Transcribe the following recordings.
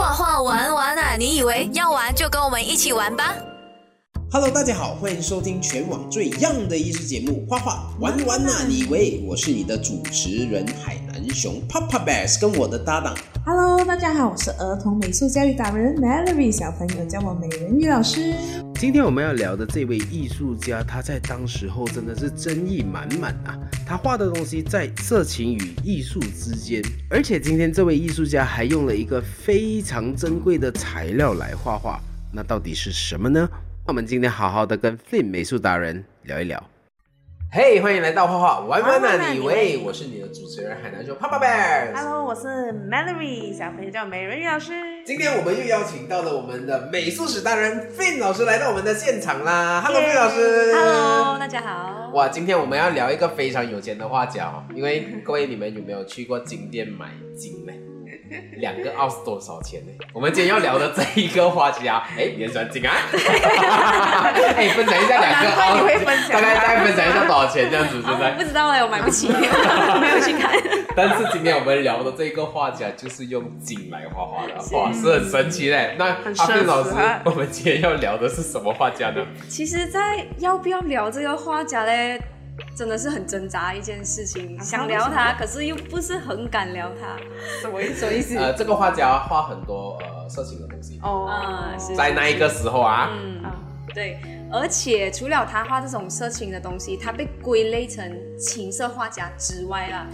画画玩玩啊！你以为要玩就跟我们一起玩吧？Hello，大家好，欢迎收听全网最样的艺术节目《画画玩玩啊！你以为我是你的主持人海南熊 Papa Bears，跟我的搭档。Hello，大家好，我是儿童美术教育达人 Melody，小朋友叫我美人鱼老师。今天我们要聊的这位艺术家，他在当时候真的是争议满满啊！他画的东西在色情与艺术之间，而且今天这位艺术家还用了一个非常珍贵的材料来画画，那到底是什么呢？那我们今天好好的跟 Film 美术达人聊一聊。嘿，欢迎来到画画玩玩那！你喂我是你的主持人海南熊 Papa Bear。Hello，我是 Melody，小朋友叫美人鱼老师。今天我们又邀请到了我们的美术史达人 Fin 老师来到我们的现场啦。Hello，Fin 老师。Hello，大家好。哇，今天我们要聊一个非常有钱的画家哦，因为各位你们有没有去过金店买金呢？两个奥是多少钱呢？我们今天要聊的这一个画家，哎，也算金啊！哎，分享一下两个奥，大概大概分享一下多少钱这样子，对不对？不知道哎，我买不起，没有去看。但是今天我们聊的这一个画家，就是用金来画画的，哇，是很神奇嘞。那阿飞老师，我们今天要聊的是什么画家呢？其实，在要不要聊这个画家嘞？真的是很挣扎一件事情，想聊他，可是又不是很敢聊他，什么意思？什么意思？呃，这个画家画很多呃色情的东西哦，在那一个时候啊，嗯啊，对，而且除了他画这种色情的东西，他被归类成情色画家之外啦，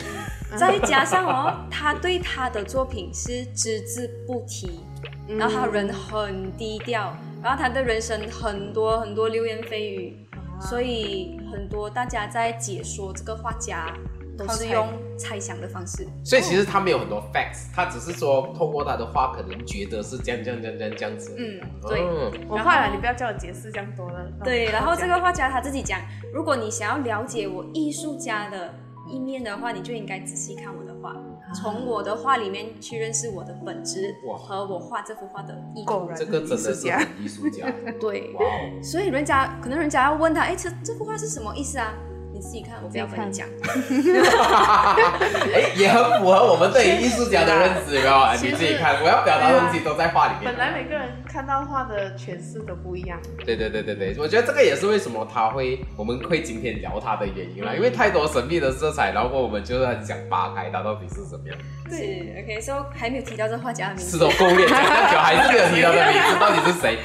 再加上哦，他对他的作品是只字不提，然后他人很低调，然后他的人生很多很多流言蜚语。所以很多大家在解说这个画家，都是用猜想的方式。所以其实他没有很多 facts，他只是说通过他的画，可能觉得是这样这样这样这样这样子。嗯，对。我画了，你不要叫我解释这样多了。对，然后这个画家他自己讲，如果你想要了解我艺术家的一面的话，你就应该仔细看我的画。从我的画里面去认识我的本质和我画这幅画的意图。这个真的是艺术家。对，所以人家可能人家要问他，哎，这这幅画是什么意思啊？你自己看，我不要跟你讲。哎，也很符合我们对于艺术家的认知，没有？你自己看，我要表达的东西都在画里面。本来每个人看到画的诠释都不一样。对对对对对，我觉得这个也是为什么他会，我们会今天聊他的原因啦，因为太多神秘的色彩，然后我们就是很想扒开他到底是什么样。对，OK，所以还没有提到这画家的名字。是的，勾脸，久还是没有提到的名字，到底是谁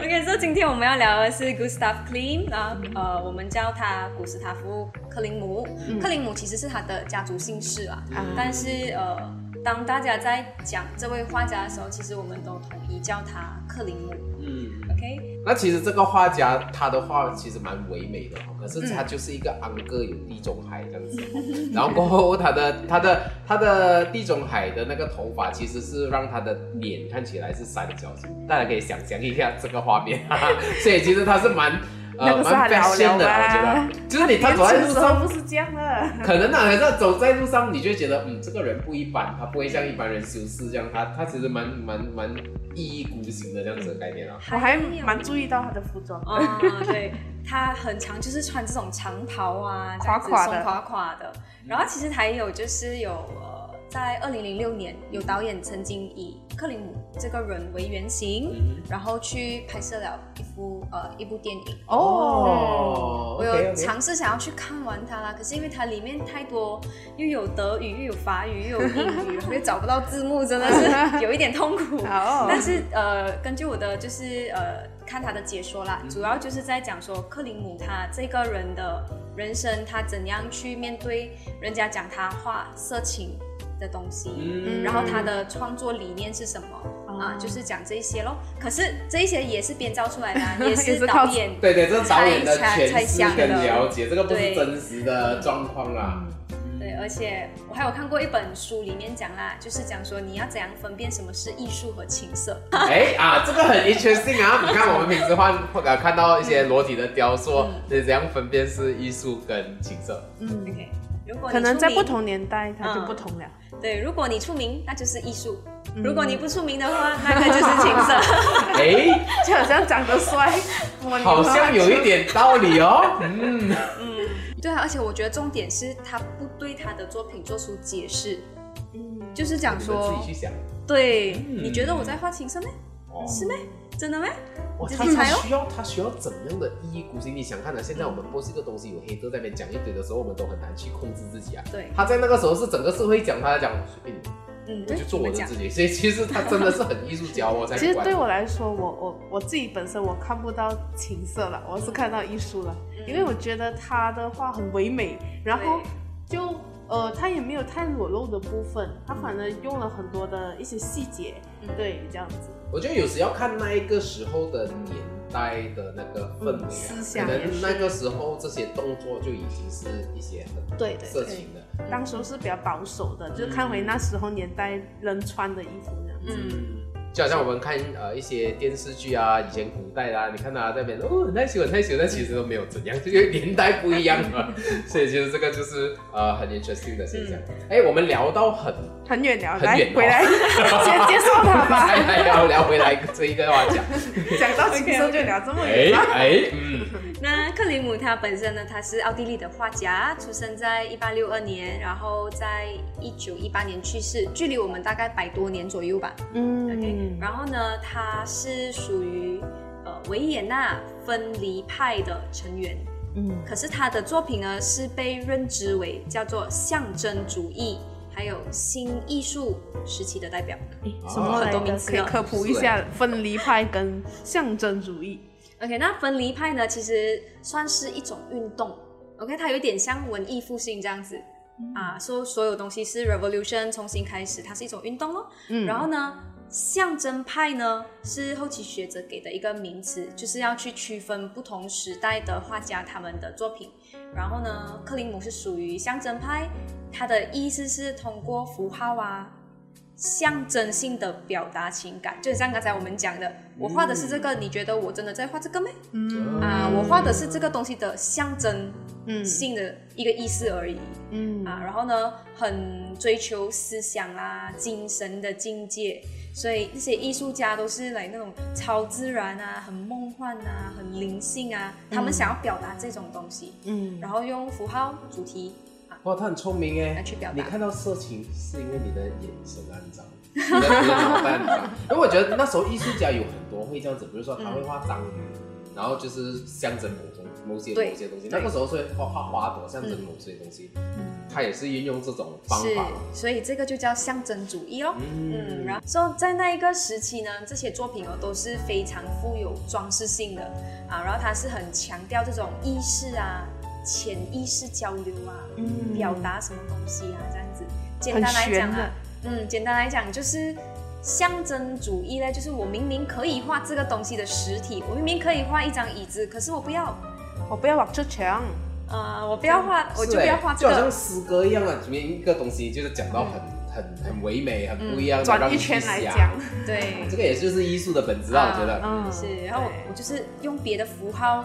？OK，所以今天我们要聊的是 Gustav Klimt，然后呃，我们叫他古斯塔夫。克林姆，克林姆其实是他的家族姓氏啊，但是呃，当大家在讲这位画家的时候，其实我们都统一叫他克林姆。嗯，OK。那其实这个画家他的画其实蛮唯美的，可是他就是一个安哥有地中海这样子，然后过后他的他的他的地中海的那个头发其实是让他的脸看起来是三角形，大家可以想象一下这个画面，所以其实他是蛮。呃，蛮表现的，我觉得，就是你他走在路上不是这样的，可能啊，可是走在路上，你就觉得，嗯，这个人不一般，他不会像一般人修饰这样，他他其实蛮蛮蛮一意孤行的这样子的概念啊。我还蛮注意到他的服装，啊，对他很常就是穿这种长袍啊，垮垮的，垮垮的。然后其实还有就是有呃，在二零零六年有导演曾经以克林姆这个人为原型，然后去拍摄了一部呃一部电影。哦，我有尝试想要去看完它啦，可是因为它里面太多又有德语又有法语又有英语，又找不到字幕，真的是有一点痛苦。但是呃，根据我的就是呃看他的解说啦，主要就是在讲说克林姆他这个人的人生，他怎样去面对人家讲他画色情。的东西，然后他的创作理念是什么啊？就是讲这些咯。可是这一些也是编造出来的，也是导演对对，这是导演的诠释跟了解，这个不是真实的状况啦。对，而且我还有看过一本书，里面讲啦，就是讲说你要怎样分辨什么是艺术和情色。哎啊，这个很 interesting 啊！你看我们平时换呃看到一些裸体的雕塑，是怎样分辨是艺术跟情色？嗯，OK。如果可能在不同年代，它就不同了。对，如果你出名，那就是艺术；如果你不出名的话，那个就是情色。哎，就好像长得帅，好像有一点道理哦。嗯嗯，对啊，而且我觉得重点是他不对他的作品做出解释。嗯，就是讲说，自己去想。对，你觉得我在画情色吗？哦是咩？真的吗？哇，他他需要他需要怎样的一意孤行？你想看的，现在我们播这个东西有黑哥在那边讲一堆的时候，我们都很难去控制自己啊。对，他在那个时候是整个社会讲，他在讲随便你，嗯，我就做我的自己。所以 其实他真的是很艺术家，我才 其实对我来说，我我我自己本身我看不到情色了，我是看到艺术了，因为我觉得他的话很唯美，然后就呃，他也没有太裸露的部分，他反而用了很多的一些细节，嗯对，这样子。我觉得有时要看那一个时候的年代的那个氛围、啊可能那个时候这些动作就已经是一些很对的色情的。当时候是比较保守的，就是看回那时候年代人穿的衣服这样子。嗯，就好像我们看呃一些电视剧啊，以前古代的啊，你看他在那边哦很害羞很害羞，但其实都没有怎样，这个年代不一样嘛，所以其实这个就是呃很 interesting 的现象。哎、我们聊到很，很远聊，很远回来，先接受他吧。还 还要聊回来这一个话讲，讲到轻松就聊这么哎远吗？哎嗯，那克里姆他本身呢，他是奥地利的画家，出生在一八六二年，然后在一九一八年去世，距离我们大概百多年左右吧。嗯 OK，嗯，然后呢，他是属于呃维也纳分离派的成员，嗯可是他的作品呢是被认知为叫做象征主义，还有新艺术时期的代表。什么来的？很多名词哦可以科普一下分离派跟象征主义。OK，那分离派呢，其实算是一种运动。OK，它有一点像文艺复兴这样子、啊，说所有东西是 revolution 重新开始，它是一种运动咯。嗯然后呢，象征派呢是后期学者给的一个名词，就是要去区分不同时代的画家他们的作品。然后呢，克林姆是属于象征派，它的意思是通过符号啊。象征性的表达情感，就像刚才我们讲的，我画的是这个，你觉得我真的在画这个没？嗯。啊，我画的是这个东西的象征嗯性的一个意思而已、嗯。啊。然后呢，很追求思想啊、精神的境界，所以那些艺术家都是来那种超自然啊、很梦幻啊、很灵性啊，他们想要表达这种东西，嗯。然后用符号、主题哇，他很聪明哎，去表达。你看到色情是因为你的眼神肮脏，你的你的脑袋很脏。因为我觉得那时候艺术家有很多会这样子，比如说他会画章鱼，然后就是象征某种某些对某些东西。那个时候是画画花朵，象征某些东西，他也是运用这种方是法。，所以这个就叫象征主义哦。嗯，嗯，然后说在那一个时期呢，这些作品哦都是非常富有装饰性的啊，然后它是很强调这种意识啊、潜意识交流啊，嗯。表达什么东西啊，这样子。简单来讲啊，嗯，简单来讲就是象征主义呢，就是我明明可以画这个东西的实体，我明明可以画一张椅子，可是我不要，我不要往这墙。呃，我不要画，我就不要欸画这个。就好像诗歌一样啊，里面一个东西就是讲到很很很唯美、很不一样的，转一圈来想。讲，对，这个也就是艺术的本质啊，我觉得。嗯是，然后我我就是用别的符号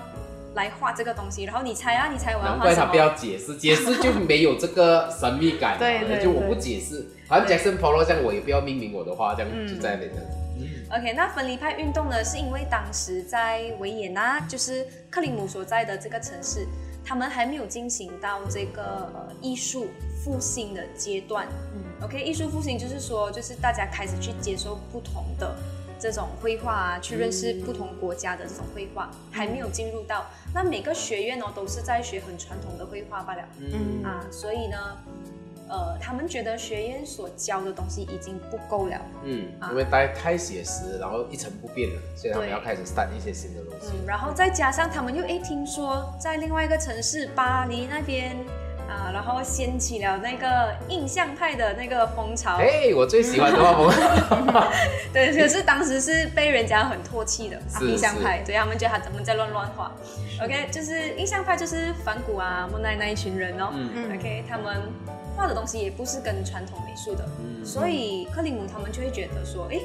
来画这个东西，然后你猜啊，你猜我要画什么？难怪他不要解释，解释就没有这个神秘感了。对对就我不解释，好像 Jackson Pollock 这样，我也不要命名我的画，这样嗯就在那边。OK，那分离派运动呢，是因为当时在维也纳，就是克林姆所在的这个城市，他们还没有进行到这个呃艺术复兴的阶段。嗯，OK，艺术复兴就是说，就是大家开始去接受不同的这种绘画啊，去认识不同国家的这种绘画，还没有进入到。那每个学院呢，都是在学很传统的绘画罢了。嗯，啊，所以呢，呃，他们觉得学院所教的东西已经不够了。嗯，啊因为太太写实，然后一成不变了，所以他们要开始 start 一些新的东西。嗯，然后再加上他们又诶听说在另外一个城市巴黎那边啊，然后掀起了那个印象派的那个风潮。哎，我最喜欢的画风。对，可是当时是被人家很唾弃的啊印象派，对他们觉得他怎么在乱乱画。OK，就是印象派就是梵谷啊、莫奈那一群人哦。嗯 OK，他们画的东西也不是跟传统美术的，嗯所以克里姆他们就会觉得说，诶，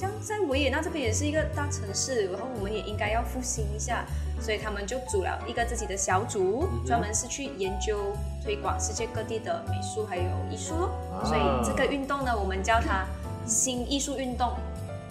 这样在维也纳这边也是一个大城市，然后我们也应该要复兴一下，所以他们就组了一个自己的小组，嗯专门是去研究推广世界各地的美术还有艺术。啊所以这个运动呢，我们叫它新艺术运动。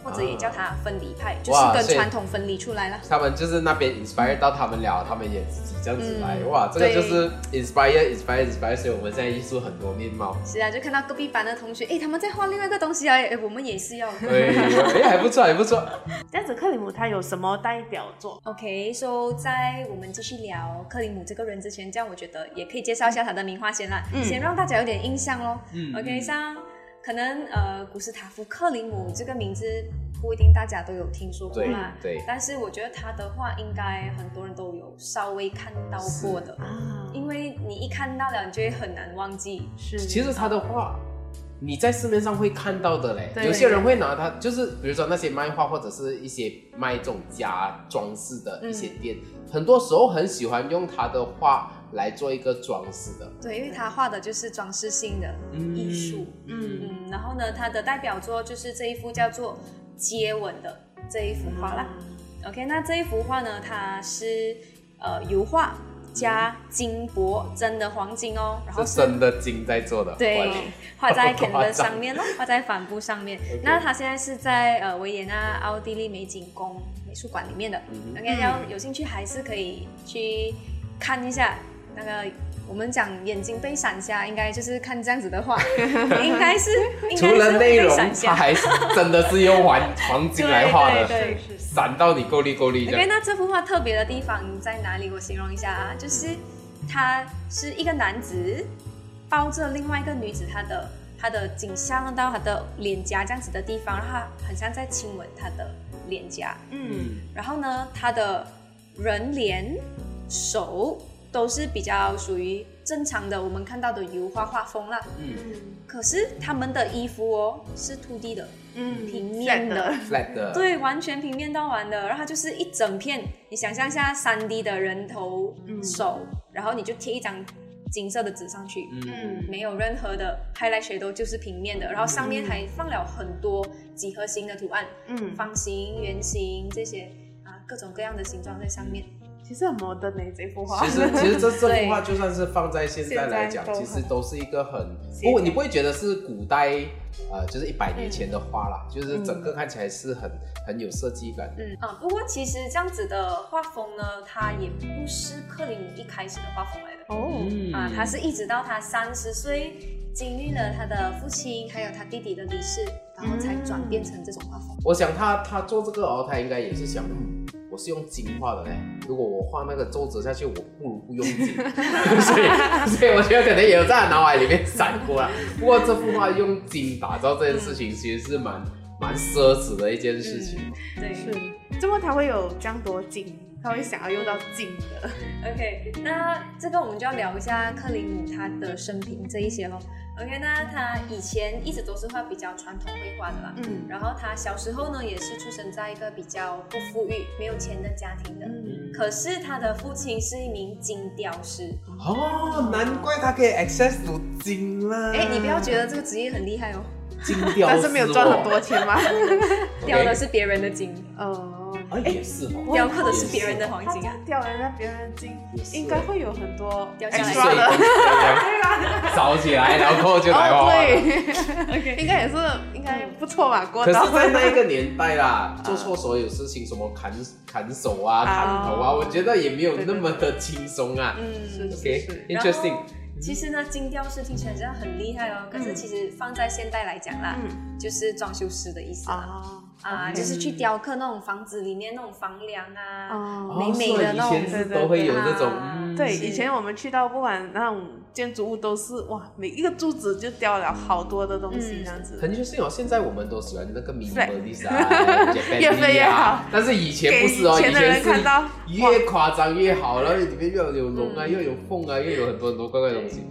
或者也叫它分离派，就是跟传统分离出来了。他们就是那边 inspire 到他们了，他们也自己这样子来，嗯哇，这个就是 inspire inspire inspire，所以我们现在艺术很多面貌。是啊，就看到隔壁班的同学，哎，他们在画另外一个东西啊，哎，我们也是要。对，哎，还不错，还不错。这样子，克里姆他有什么代表作？OK，so、在我们继续聊克里姆这个人之前，这样我觉得也可以介绍一下他的名画先啦，先让大家有点印象咯。嗯 OK，像可能呃古斯塔夫克里姆这个名字不一定大家都有听说过对啦，对，但是我觉得他的画应该很多人都有稍微看到过的，啊，因为你一看到了，你就会很难忘记。是，其实他的画。你在市面上会看到的嘞，有些人会拿它，就是比如说那些卖画或者是一些卖这种家装饰的一些店，很多时候很喜欢用他的画来做一个装饰的。对，因为他画的就是装饰性的艺术。嗯嗯，然后呢，他的代表作就是这一幅叫做《接吻》的这一幅画啦。OK，那这一幅画呢，它是呃油画加金箔真的黄金哦，然后是真的金在做的，对，画在 canvas 上面咯，画在帆布上面。那它现在是在呃维也纳奥地利美景宫美术馆里面的。嗯 OK，要有兴趣还是可以去看一下那个。我们讲眼睛被闪瞎，应该就是看这样子的画，应该是应除了内容。它还是真的是用黄黄金来画的，对闪到你够力够力这 OK，那这幅画特别的地方在哪里？我形容一下啊，就是他是一个男子抱着另外一个女子，他的他的颈项到他的脸颊这样子的地方，然后他很像在亲吻他的脸颊。嗯然后呢，他的人脸、手都是比较属于正常的我们看到的油画画风啦。嗯可是他们的衣服哦是 2D 的，嗯平面的。，flat 的，对，完全平面到完的，然后它就是一整片，你想象一下三 D 的人头、嗯手，然后你就贴一张金色的纸上去，嗯，嗯没有任何的 highlight shadow，就是平面的，然后上面还放了很多几何形的图案，嗯，方形、圆形这些啊，各种各样的形状在上面。其实很摩登呢这幅画。其实 其实这这幅画就算是放在现在来讲，其实都是一个很不过你不会觉得是古代呃就是一百年前的画啦，就是嗯整个看起来是很很有设计感。嗯啊，不过其实这样子的画风呢，它也不是克林姆一开始的画风来的。哦，嗯啊，他是一直到他三十岁，经历了他的父亲还有他弟弟的离世，然后才转变成这种画风。我想他他做这个哦，他应该也是想，嗯，我是用金画的嘞。如果我画那个皱褶下去，我不如不用金。所以所以我觉得可能也有在他脑海里面闪过了。不过这幅画用金打造这件事情，其实是蛮蛮奢侈的一件事情。对，是，这么他会有这样多金，他会想要用到金的。OK，那这个我们就要聊一下克林姆他的生平这一些咯。OK，那他以前一直都是画比较传统绘画的啦。嗯然后他小时候呢，也是出生在一个比较不富裕、没有钱的家庭的。嗯可是他的父亲是一名金雕师。哦，难怪他可以 access 到金啦。哎，你不要觉得这个职业很厉害哦，金雕，但是没有赚很多。钱吗？雕的是别人的金，哦，啊，也是哦。雕刻的是别人的黄金啊。掉人家别人的金应该会有很多雕下来的。的，烧起来，然后就来画哦，画。对，应该也是应该不错吧？过可是，在那一个年代啦，做错所有事情，什么砍砍手啊、砍头啊，哦我觉得也没有那么的轻松啊。嗯，OK，interesting。其实呢，精雕师听起来真的很厉害哦，可是其实放在现代来讲啦，嗯。就是装修师的意思啦。啊啊，就是去雕刻那种房子里面那种房梁啊，哦。美美的那种哦所以以前是都会有这种，啊嗯。对，以前我们去到不管那种建筑物都是哇，每一个柱子就雕了好多的东西嗯。这样子。很就是哦，现在我们都喜欢那个 Flat minimalist 啊，越飞越好。但是以前不是哦，以前的人看到。是 越夸张越好，然后里面又有龙啊，嗯。又有凤啊，又有很多很多怪怪的东西。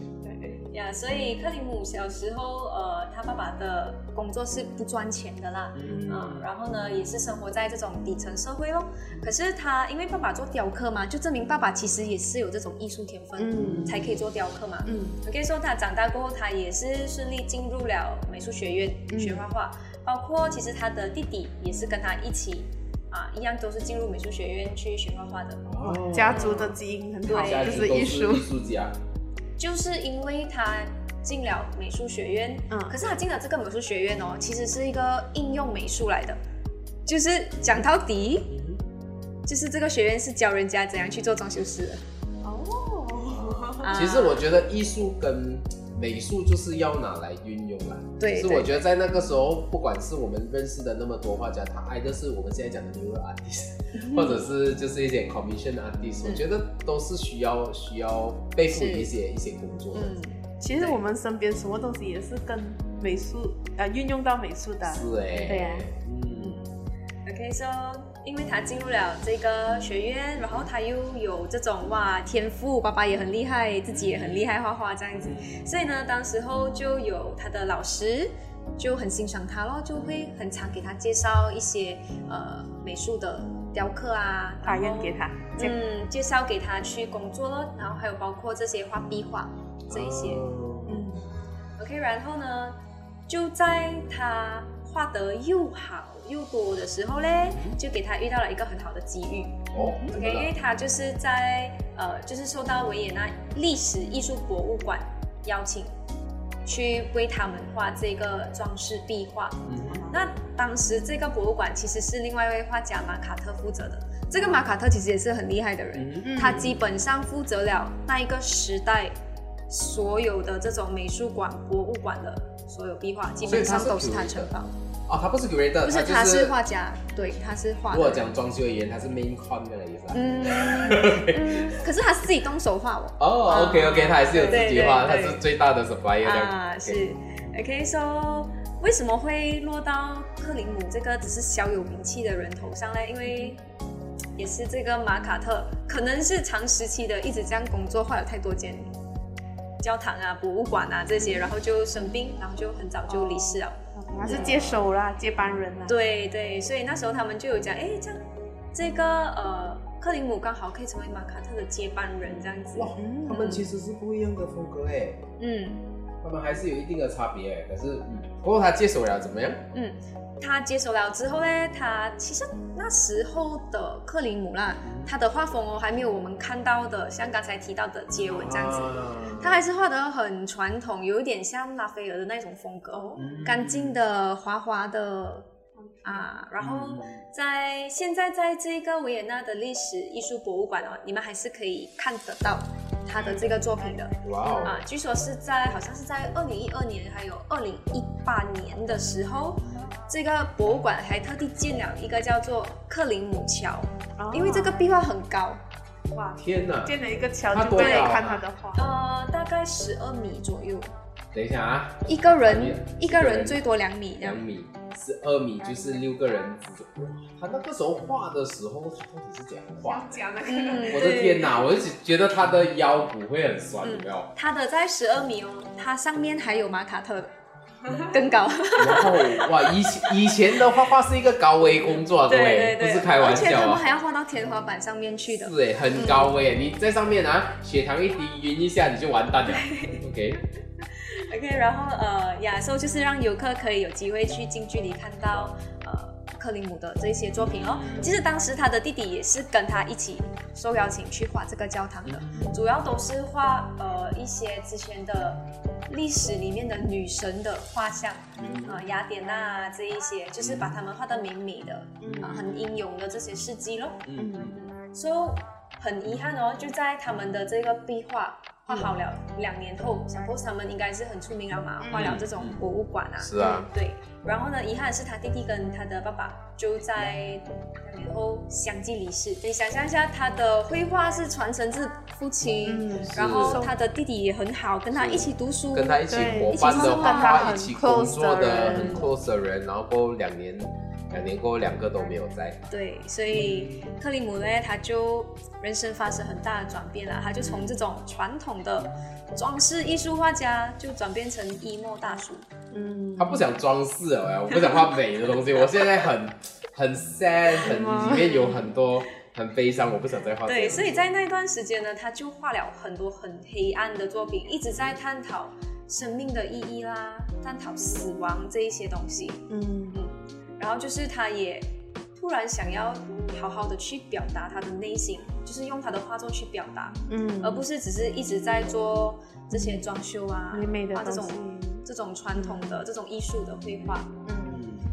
呀，所以克里姆小时候，呃，他爸爸的工作是不赚钱的啦，嗯嗯，然后呢，也是生活在这种底层社会咯。可是他因为爸爸做雕刻嘛，就证明爸爸其实也是有这种艺术天分，嗯才可以做雕刻嘛。嗯 OK，说他长大过后，他也是顺利进入了美术学院嗯学画画，包括其实他的弟弟也是跟他一起啊，一样都是进入美术学院去学画画的。哦家族的基因很好，就是艺。术家，就是因为他进了美术学院，嗯。可是他进了这个美术学院哦，其实是一个应用美术来的，就是讲到底，就是这个学院是教人家怎样去做装修师的。哦，啊。其实我觉得艺术跟美术就是要拿来运用啦。对对其实我觉得在那个时候，不管是我们认识的那么多画家，他挨的是我们现在讲的 mural artist，或者是就是一些 commission artist，、我觉得都是需要需要背负一些一些工作的。嗯，其实我们身边什么东西也是跟美术呃运用到美术的。是哎、对啊嗯，OK，so 因为他进入了这个学院，然后他又有这种哇天赋，爸爸也很厉害，自己也很厉害画画这样子，所以呢，当时候就有他的老师就很欣赏他咯，就会很常给他介绍一些呃美术的雕刻啊，法然后院给他，嗯介绍给他去工作咯，然后还有包括这些画壁画这一些。哦。嗯，OK，然后呢，就在他画得又好又多的时候嘞，就给他遇到了一个很好的机遇。哦，OK，因为？他就是在呃，就是受到维也纳历史艺术博物馆邀请，去为他们画这个装饰壁画。嗯那当时这个博物馆其实是另外一位画家马卡特负责的。这个马卡特其实也是很厉害的人，嗯他基本上负责了那一个时代所有的这种美术馆、博物馆的所有壁画，基本上都是他承包。哦，他不是 creator，不是，他是画家，对，他是画的。如果讲装修而言，他是 main con 的意思啊。嗯 嗯，可是他是自己动手画哦。哦，OK OK，他还是有自己画，他是最大的 supplier 啊，OK 是。OK，so、为什么会落到克林姆这个只是小有名气的人头上呢？因为也是这个马卡特，可能是长时期的一直这样工作，画了太多间教堂啊、博物馆啊这些，然后就生病，然后就很早就离世了。他是接手啦，接班人啦。对对，所以那时候他们就有讲，哎，这样这个呃克林姆刚好可以成为马卡特的接班人这样子。哇，他们其实是不一样的风格哎，嗯他们还是有一定的差别哎。可是，嗯，不过他接手了怎么样？嗯，他接手了之后呢，他其实那时候的克林姆啦，他的画风哦还没有我们看到的，像刚才提到的接吻这样子。啊他还是画得很传统，有一点像拉斐尔的那种风格，哦干净的、滑滑的啊。然后在现在在这个维也纳的历史艺术博物馆哦，你们还是可以看得到他的这个作品的。哇哦啊哦，，据说是在好像是在二零一二年还有二零一八年的时候，这个博物馆还特地建了一个叫做克林姆桥，哦因为这个壁画很高，哇，天哪！建了一个桥就可以高啊看他的画。呃，大概十二米左右，等一下啊，一个人一一个个人人最多两米两。米，十二米就是六个人。哇，他那个时候画的时候，他到底是怎样画？讲那嗯，我的天哪！我就觉得他的腰骨会很酸，有没有？他的在十二米哦，它上面还有马卡特的，更高。然后哇，以前以前的画画是一个高危工作，各位，不是开玩而且他们笑啊。还要画到天花板上面去的。是哎，很高哎，你在上面啊，血糖一低晕一下你就完蛋了。OK，OK，然后呃，亚洲就是让游客可以有机会去近距离看到呃克里姆的这些作品哦。其实当时他的弟弟也是跟他一起受邀请去画这个教堂的，主要都是画呃一些之前的历史里面的女神的画像，呃雅典娜啊这一些，就是把他们画得美美的，啊、很英勇的这些事迹咯。嗯，所以很遗憾哦，就在他们的这个壁画画好了两年后，suppose 他们应该是很出名了嘛，画了这种博物馆啊。是啊，对，然后呢，遗憾的是他弟弟跟他的爸爸就在两年后相继离世。你想象一下，他的绘画是传承自父亲，嗯然后他的弟弟也很好，跟他一起读书，跟他一起对伙伴的一起画一起工作 close 的的人。很 close 的人，然后过两年，两年过后两个都没有在。对，所以克里姆呢，他就人生发生很大的转变了，他就从这种传统的装饰艺术画家，就转变成 emo 大叔。嗯，他不想装饰了哎，我不想画美的东西，我现在很很 sad，很里面有很多很悲伤，我不想再画对，所以在那段时间呢，他就画了很多很黑暗的作品，一直在探讨生命的意义啦，探讨死亡这一些东西。嗯然后就是他也突然想要好好的去表达他的内心，就是用他的画作去表达，嗯，而不是只是一直在做这些装修啊，美美的画这种这种传统的、这种艺术的绘画。嗯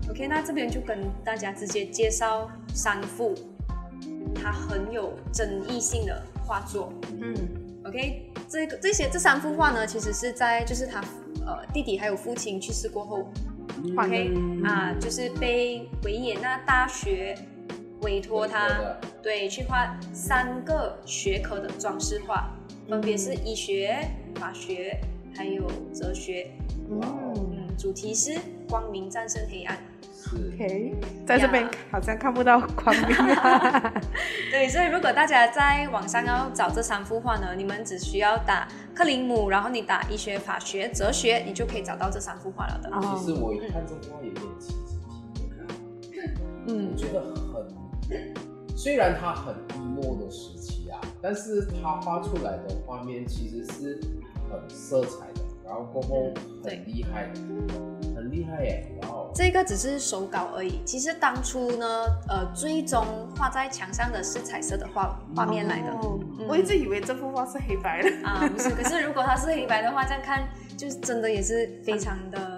OK，那这边就跟大家直接介绍三幅他很有争议性的画作。嗯 OK，这个这些这三幅画呢，其实是在就是他呃弟弟还有父亲去世过后画，OK 的啊，就是被维也纳大学委托他对去画三个学科的装饰画，分别是医学、法学还有哲学。嗯嗯，主题是光明战胜黑暗。是，OK，在这边好像看不到光明啊。对，所以如果大家在网上要找这三幅画呢，你们只需要打克林姆，然后你打医学、法学、哲学，你就可以找到这三幅画了的。哦其实我一看这画有点奇奇嗯我觉得很，虽然它很 emo 的时期啊，但是它画出来的画面其实是很色彩的，然后过后很厉害的，很厉害耶！哇哦，这个只是手稿而已，其实当初呢，呃，最终画在墙上的是彩色的画画面来的。哦嗯我一直以为这幅画是黑白的。啊，不是，可是如果它是黑白的话，这样看就是真的也是非常的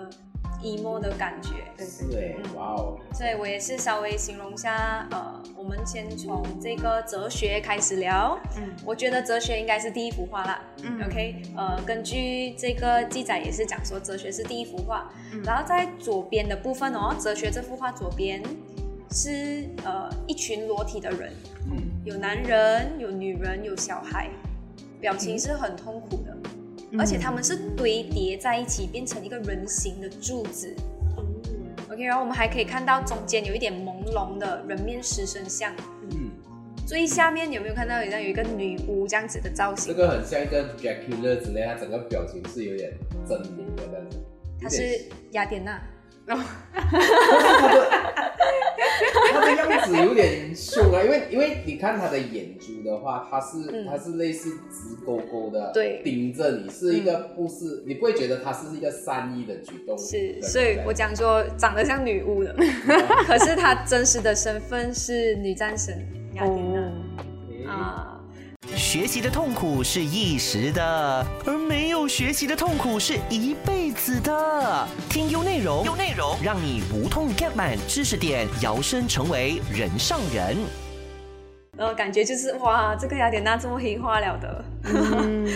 emo 的感觉。对对对，哇哦，所以我也是稍微形容一下，呃，我们先从这个哲学开始聊。嗯。我觉得哲学应该是第一幅画啦。嗯。OK，呃，根据这个记载也是讲说哲学是第一幅画，嗯。然后在左边的部分哦，哲学这幅画左边是呃一群裸体的人，嗯，有男人，有女人，有小孩，表情是很痛苦的，而且它们是堆叠在一起变成一个人形的柱子。OK，然后我们还可以看到中间有一点朦胧的人面狮身像，嗯，最下面有没有看到好像有一个女巫这样子的造型？这个很像一个 Dracula 之类，它整个表情是有点狰狞的这样子。她是雅典娜。他的样子有点凶啊，因为因为你看他的眼珠的话，他是、嗯。它是类似直勾勾的，对。盯着你，是一个不是、你不会觉得他是一个善意的举动，是，所以我讲说长得像女巫的，可是她真实的身份是女战神雅典娜、对啊。学习的痛苦是一时的，而没有学习的痛苦是一辈子的。听优内容，优内容。让你无痛 get 满知识点，摇身成为人上人。呃感觉就是哇，这个雅典娜这么黑化了的，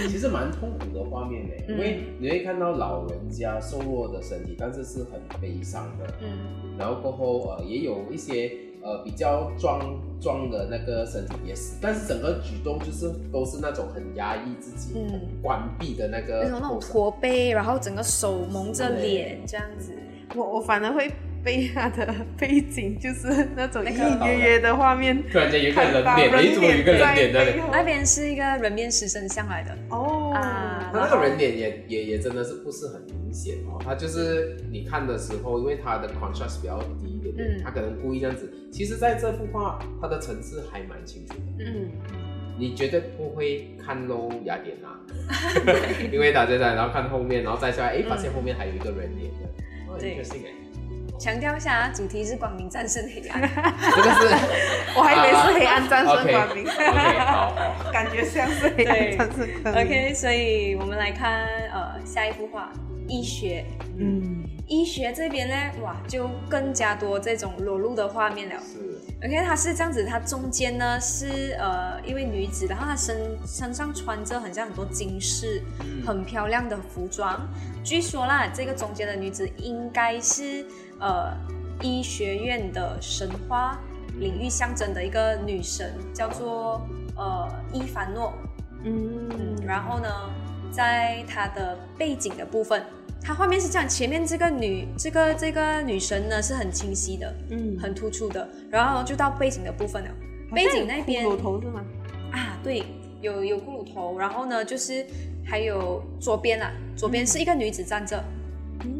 其实蛮痛苦的画面的，嗯。因为你会看到老人家瘦弱的身体，但是是很悲伤的，嗯，然后过后呃也有一些呃比较装装的那个身体也是，但是整个举动就是都是那种很压抑自己、嗯。很关闭的那个那种那种驼背，然后整个手蒙着脸这样子。我我反而会被他的背景就是那种隐那个隐约约的画面突然间有一个人脸，诶，怎么有一个人脸在那里？在背后。那边是一个人面狮身像来的。哦啊，他那个人脸也也也真的是不是很明显哦，他就是你看的时候，因为他的 contrast 比较低一点点，嗯。他可能故意这样子。其实，在这幅画，它的层次还蛮清楚的，嗯。你绝对不会看漏雅典娜，因为打在这，然后看后面，然后再下来，哎，发现后面还有一个人脸的，哦对，interesting 哎，强调一下啊，主题是光明战胜黑暗。这个是 我还以为是黑暗战胜光明感觉像是黑暗战胜光明。OK，所以我们来看呃下一幅画，医学。嗯医学这边呢，哇，就更加多这种裸露的画面了。是 OK，它是这样子，它中间呢是呃一位女子，然后她身身上穿着很像很多金饰、嗯很漂亮的服装。据说啦，这个中间的女子应该是呃医学院的神话领域象征的一个女神，叫做呃伊凡诺。嗯嗯，然后呢，在她的背景的部分，它画面是这样，前面这个女这个这个女神呢是很清晰的，嗯很突出的，然后就到背景的部分了。背景那边骷髅头是吗？啊，对，有有骷髅头，然后呢就是还有左边啊，左边是一个女子站着，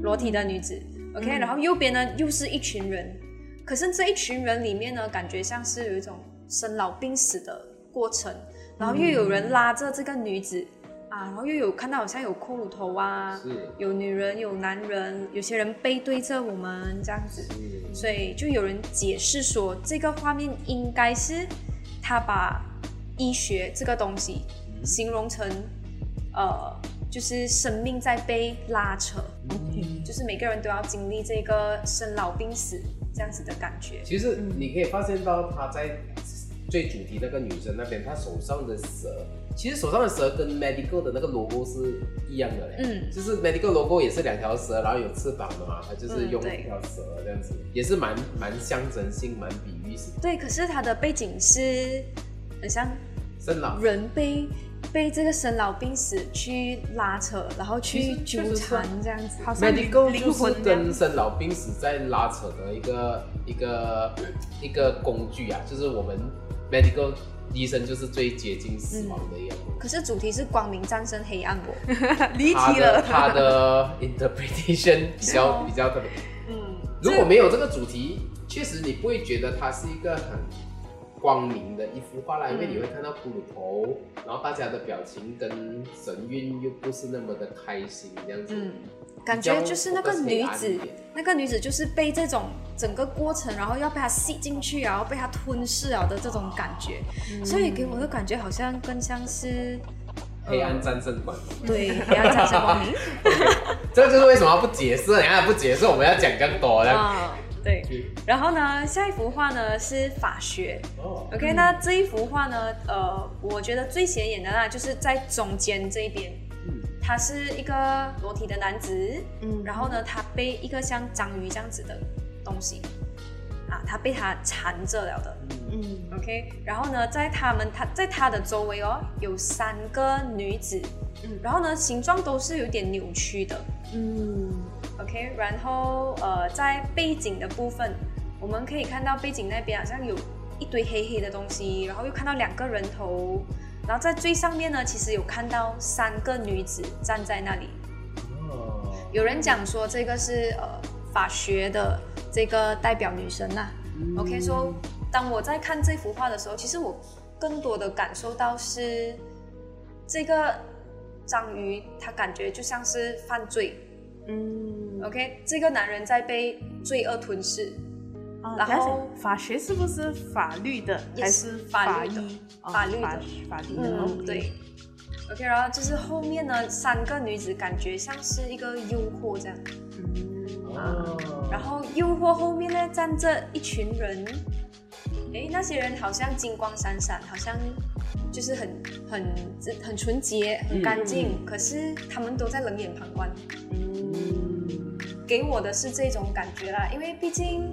裸体的女子，OK，、嗯。然后右边呢又是一群人，可是这一群人里面呢，感觉像是有一种生老病死的过程，然后又有人拉着这个女子啊，然后又有看到好像有骷髅头啊，是。有女人有男人，有些人背对着我们这样子，是，所以就有人解释说，这个画面应该是他把医学这个东西形容成，呃，就是生命在被拉扯，OK，就就是每个人都要经历这个生老病死这样子的感觉。其实你可以发现到他在最主题那个女生那边，她手上的蛇，其实手上的蛇跟 medical 的那个 logo 是一样的嘞。嗯就是 medical logo 也是两条蛇，然后有翅膀的嘛，它就是用一条蛇这样子，也是蛮蛮象征性、蛮比喻性。对，可是它的背景是很像生老人被被这个生老病死去拉扯，然后去纠缠这样子。好像 medical 灵就是魂跟生老病死在拉扯的一个一个一个工具啊，就是我们 medical 医生就是最接近死亡的一样东西。可是主题是光明战胜黑暗哦。离题了。他的 interpretation 比较哦比较特别。嗯，如果没有这个主题，确实你不会觉得它是一个很光明的一幅画啦，因为你会看到骷髅头，然后大家的表情跟神韵又不是那么的开心，这样子。嗯，感觉就是那个女子那个女子就是被这种整个过程，然后要被她吸进去，然后被她吞噬了的这种感觉，所以给我的感觉好像更像是黑暗战胜观。对黑暗战胜光明这就是为什么不解释，你看不解释，我们要讲更多的。啊，对。然后呢，下一幅画呢是法学。哦，OK，、那这一幅画呢，呃，我觉得最显眼的那，就是在中间这一边，嗯。他是一个裸体的男子，嗯。然后呢，他被一个像章鱼这样子的东西，啊，他被他缠着了的。嗯。OK，然后呢，在他们他在他的周围哦，有三个女子，嗯。然后呢，形状都是有点扭曲的。嗯 OK，然后呃，在背景的部分，我们可以看到背景那边好像有一堆黑黑的东西，然后又看到两个人头，然后在最上面呢，其实有看到三个女子站在那里。哦，有人讲说这个是呃法学的这个代表女神呐、OK，说、当我在看这幅画的时候，其实我更多的感受到是这个章鱼，它感觉就像是犯罪。嗯，OK，这个男人在被罪恶吞噬，啊然后法学是不是法律的？也还是是法律的法律的。法法律的，嗯，对。OK，然后就是后面呢，三个女子感觉像是一个诱惑这样，嗯。哦，然后诱惑后面呢站着一群人，诶，那些人好像金光闪闪，好像就是很很很纯洁、很干净，可是他们都在冷眼旁观。嗯给我的是这种感觉啦，因为毕竟，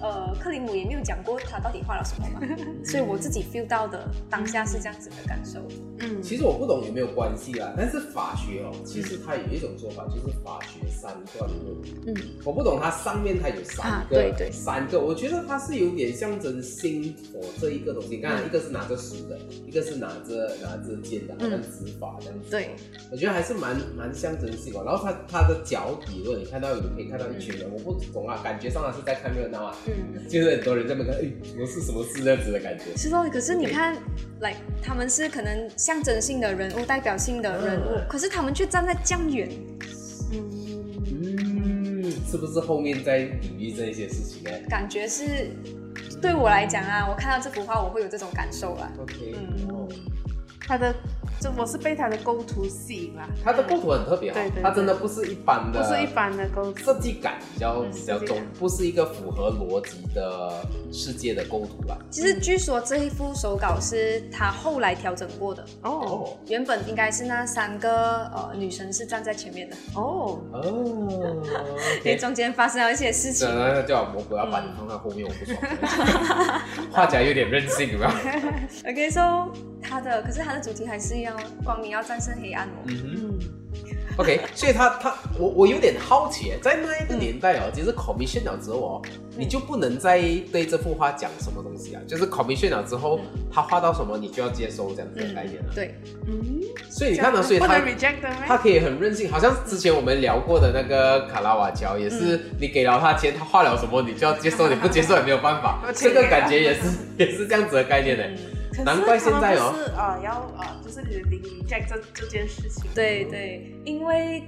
呃，克林姆也没有讲过他到底画了什么嘛，所以我自己 feel 到的当下是这样子的感受。嗯，其实我不懂有没有关系啦，但是法学哦，其实它有一种说法就是法学三段论。嗯，我不懂它上面它有三啊个，对对三个，我觉得它是有点象征心佛这一个东西。你看，嗯一个是拿着书的，一个是拿着拿着剑的，好像执法这样子。对，我觉得还是蛮蛮象征性的。然后它它的脚底，如果你看到有可以看到一群人，我不懂啊，感觉上他是在看热闹啊，嗯，就是很多人在那边看，哎，什么事什么事这样子的感觉。是哦。可是你看来他们是可能象征性的人物、代表性的人物，嗯可是他们却站在这样远。嗯，是不是后面在隐喻这一些事情呢感觉是对我来讲啊，我看到这幅画我会有这种感受啦。？OK，嗯哦他的这我是被他的构图吸引啦，他的构图很特别哈对对，对它真的不是一般的，不是一般的构图，设计感比较嗯比较重设计感，不是一个符合逻辑的世界的构图啦。其实据说这一幅手稿是他后来调整过的，哦哦原本应该是那三个呃女生是站在前面的，哦，哦因为中间发生了一些事情。那叫我不要把你放在后面，我不爽。画起来有点任性，有没有？OK，so 它的可是他的主题还是要光明要战胜黑暗哦。嗯 OK，所以他他我我有点好奇，在那一个年代哦，其实 commission 了之后哦，你就不能再对这幅画讲什么东西啊，就是 commission 了之后，他画到什么你就要接收这样子的概念了。对，嗯，所以你看到，所以他？他可以很任性，好像之前我们聊过的那个卡拉瓦乔也是，你给了他钱，他画了什么你就要接受，你不接受也没有办法 我。这个感觉也是也是这样子的概念的。可是难怪现在哦他们不是啊、要啊、就是零 reject 这这件事情。对对，因为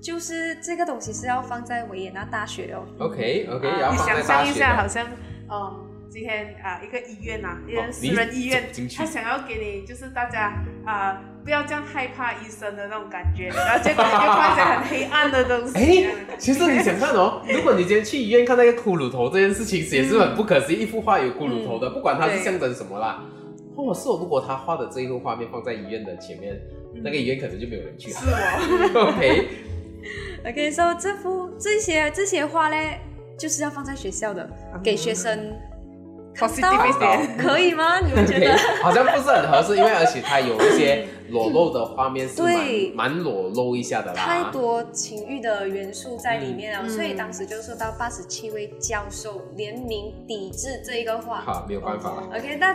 就是这个东西是要放在维也纳大学哦。OK OK，你想放在大学象一下，好的。像，嗯，今天啊、一个医院呐、一个私人医院他想要给你就是大家啊、不要这样害怕医生的那种感觉，然后结果你就看一些很黑暗的东西。哎，其实你想看哦，如果你今天去医院看那个骷髅头这件事情，也是很不可思议。一幅画有骷髅头的，不管它是象征什么啦。或者是如果他画的这一幅画面放在医院的前面，那个医院可能就没有人去了。是我，OK，OK，所、以这幅这些这些画嘞，就是要放在学校的，给学生可以吗？你们觉得？好像不是很合适，因为而且它有一些 裸露的画面是对蛮蛮裸露一下的啦。太多情欲的元素在里面了，嗯所以当时就受到八十七位教授联名抵制这一个画。好，没有办法了。OK，那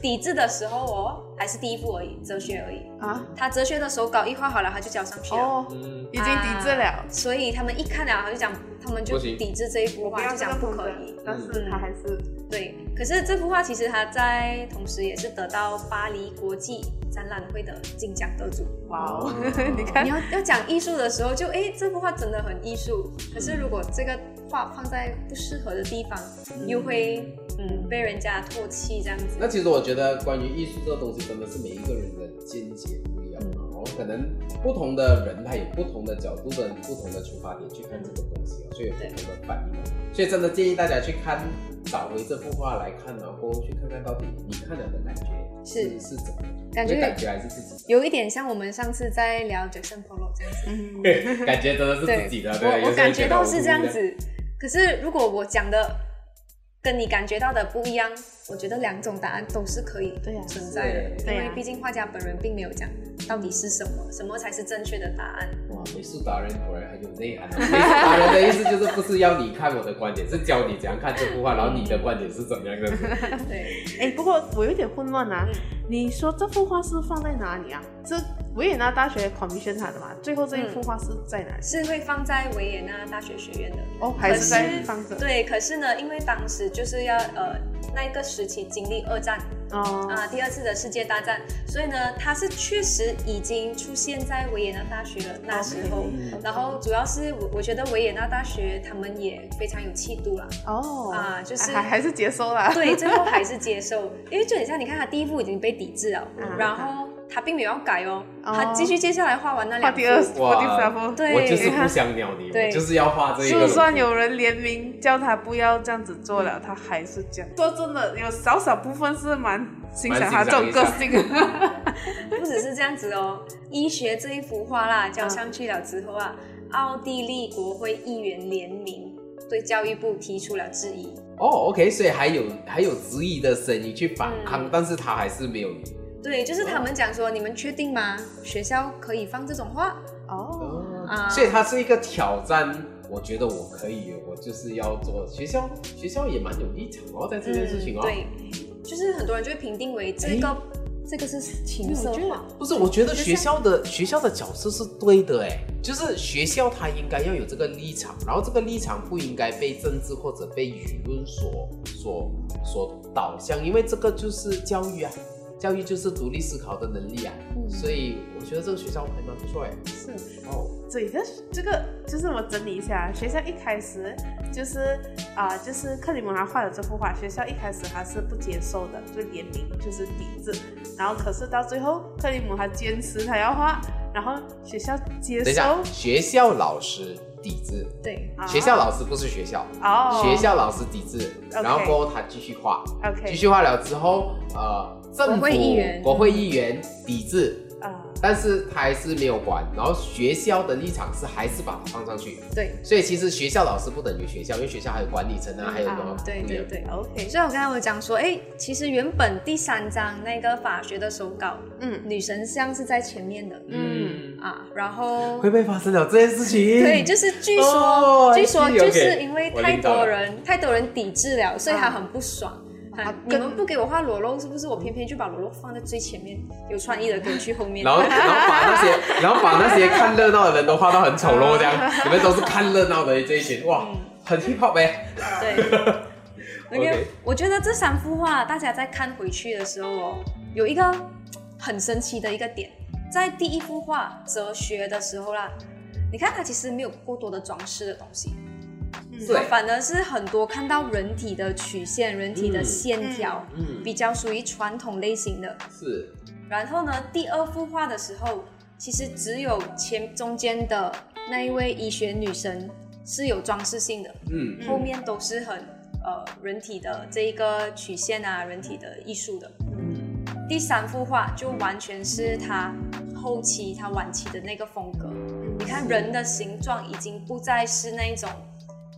抵制的时候哦，还是第一幅而已，哲学而已。啊，他哲学的手稿一画好了，他就交上去了。哦，嗯，已经抵制了。啊所以他们一看了，他就讲，他们就不行抵制这一幅画，就讲不可以。但是他还是对，可是这幅画其实他在同时也是得到巴黎国际展览会的金奖得主。哇哦，你看你要要讲艺术的时候就，诶这幅画真的很艺术。可是如果这个画放在不适合的地方，又会嗯被人家唾弃这样子。那其实我觉得关于艺术这个东西，真的是每一个人的见解不一样嘛。哦，可能不同的人他有不同的角度跟不同的出发点去看这个东西哦，所以有不同的反应哦。所以真的建议大家去看，找回这幅画来看，然后去看看到底你看了的感觉是是怎么样，感觉感觉还是自己有一点像我们上次在聊 Jackson Polo 这样子。嗯，感觉真的是自己的，对我我感觉到是这样。子。可是如果我讲的跟你感觉到的不一样，我觉得两种答案都是可以对呀存在的，是对呀因为毕竟画家本人并没有讲到底是什么，什么才是正确的答案。哇，美术达人果然很有内涵啊！美术达人的意思就是不是要你看我的观点，是教你怎样看这幅画，然后你的观点是怎么样的。对，哎，不过我有点混乱啊。你说这幅画是放在哪里啊？这维也纳大学 commission 它的嘛？最后这一幅画是在哪里？是会放在维也纳大学学院的。哦，还是在放着？对，可是呢，因为当时就是要呃那一个时期经历二战哦，啊、第二次的世界大战，所以呢，它是确实已经出现在维也纳大学了那时候。然后主要是我我觉得维也纳大学他们也非常有气度啦，哦，啊就是还还是接受了。对，最后还是接受，因为就很像你看他第一部已经被抵制了，嗯然后他并没有要改哦，哦他继续接下来画完那画两第二，幅，第三幅。对我就是不想鸟你，对我就是要画这一个。就算有人联名叫他不要这样子做了，他还是这样。说真的，有少少部分是蛮欣赏他这种个性的。不只是这样子哦，医学这一幅画啦交上去了之后啊，奥地利国会议员联名对教育部提出了质疑，哦，OK，所以还有还有质疑的声音去反抗，嗯但是他还是没有理。对，就是他们讲说，你们确定吗？学校可以放这种话？哦，啊所以它是一个挑战。我觉得我可以，我就是要做。学校学校也蛮有立场哦，在这件事情哦。嗯对，就是很多人就会评定为这个、这个是情色画，不是，我觉得学校的学校的角色是对的哎，就是学校它应该要有这个立场，然后这个立场不应该被政治或者被舆论所所所导向，因为这个就是教育啊，教育就是独立思考的能力啊，嗯。所以我觉得这个学校还蛮不错哎。是。哦，对，这这个就是我整理一下，学校一开始就是啊、就是克里姆他画的这幅画，学校一开始他是不接受的，就联名就是抵制，然后可是到最后克里姆他坚持他要画，然后学校接受，，学校老师抵制，对，啊。学校老师不是学校，哦，学校老师抵制，然后过后他继续画，OK。继续画了之后，呃，政府国会议员国会议员抵制，啊，但是他还是没有管，然后学校的立场是还是把它放上去，对，所以其实学校老师不等于学校，因为学校还有管理层啊，还有什么啊，对对对。OK，所以我刚才我讲说，哎，其实原本第三章那个法学的手稿，嗯。女神像是在前面的，嗯，啊，然后会不会发生了这件事情？对，就是据说，哦据说就是因为太多人太多人抵制了，所以他很不爽。啊啊你们不给我画裸露，是不是？我偏偏就把裸露放在最前面？有创意的给我去后面。然后，然后把那些，然后把那些看热闹的人都画到很丑陋，这样，你们都是看热闹的这一群，哇，很 hip hop 呗。对。OK，OK，我觉得这三幅画大家在看回去的时候哦，有一个很神奇的一个点，在第一幅画哲学的时候啦，你看它其实没有过多的装饰的东西，对。反而是很多看到人体的曲线、人体的嗯。线条，嗯，比较属于传统类型的。是，然后呢，第二幅画的时候，其实只有前中间的那一位医学女神是有装饰性的，嗯。后面都是很呃人体的这一个曲线啊，人体的艺术的。嗯。第三幅画就完全是他后期、他晚期的那个风格。你看人的形状已经不再是那种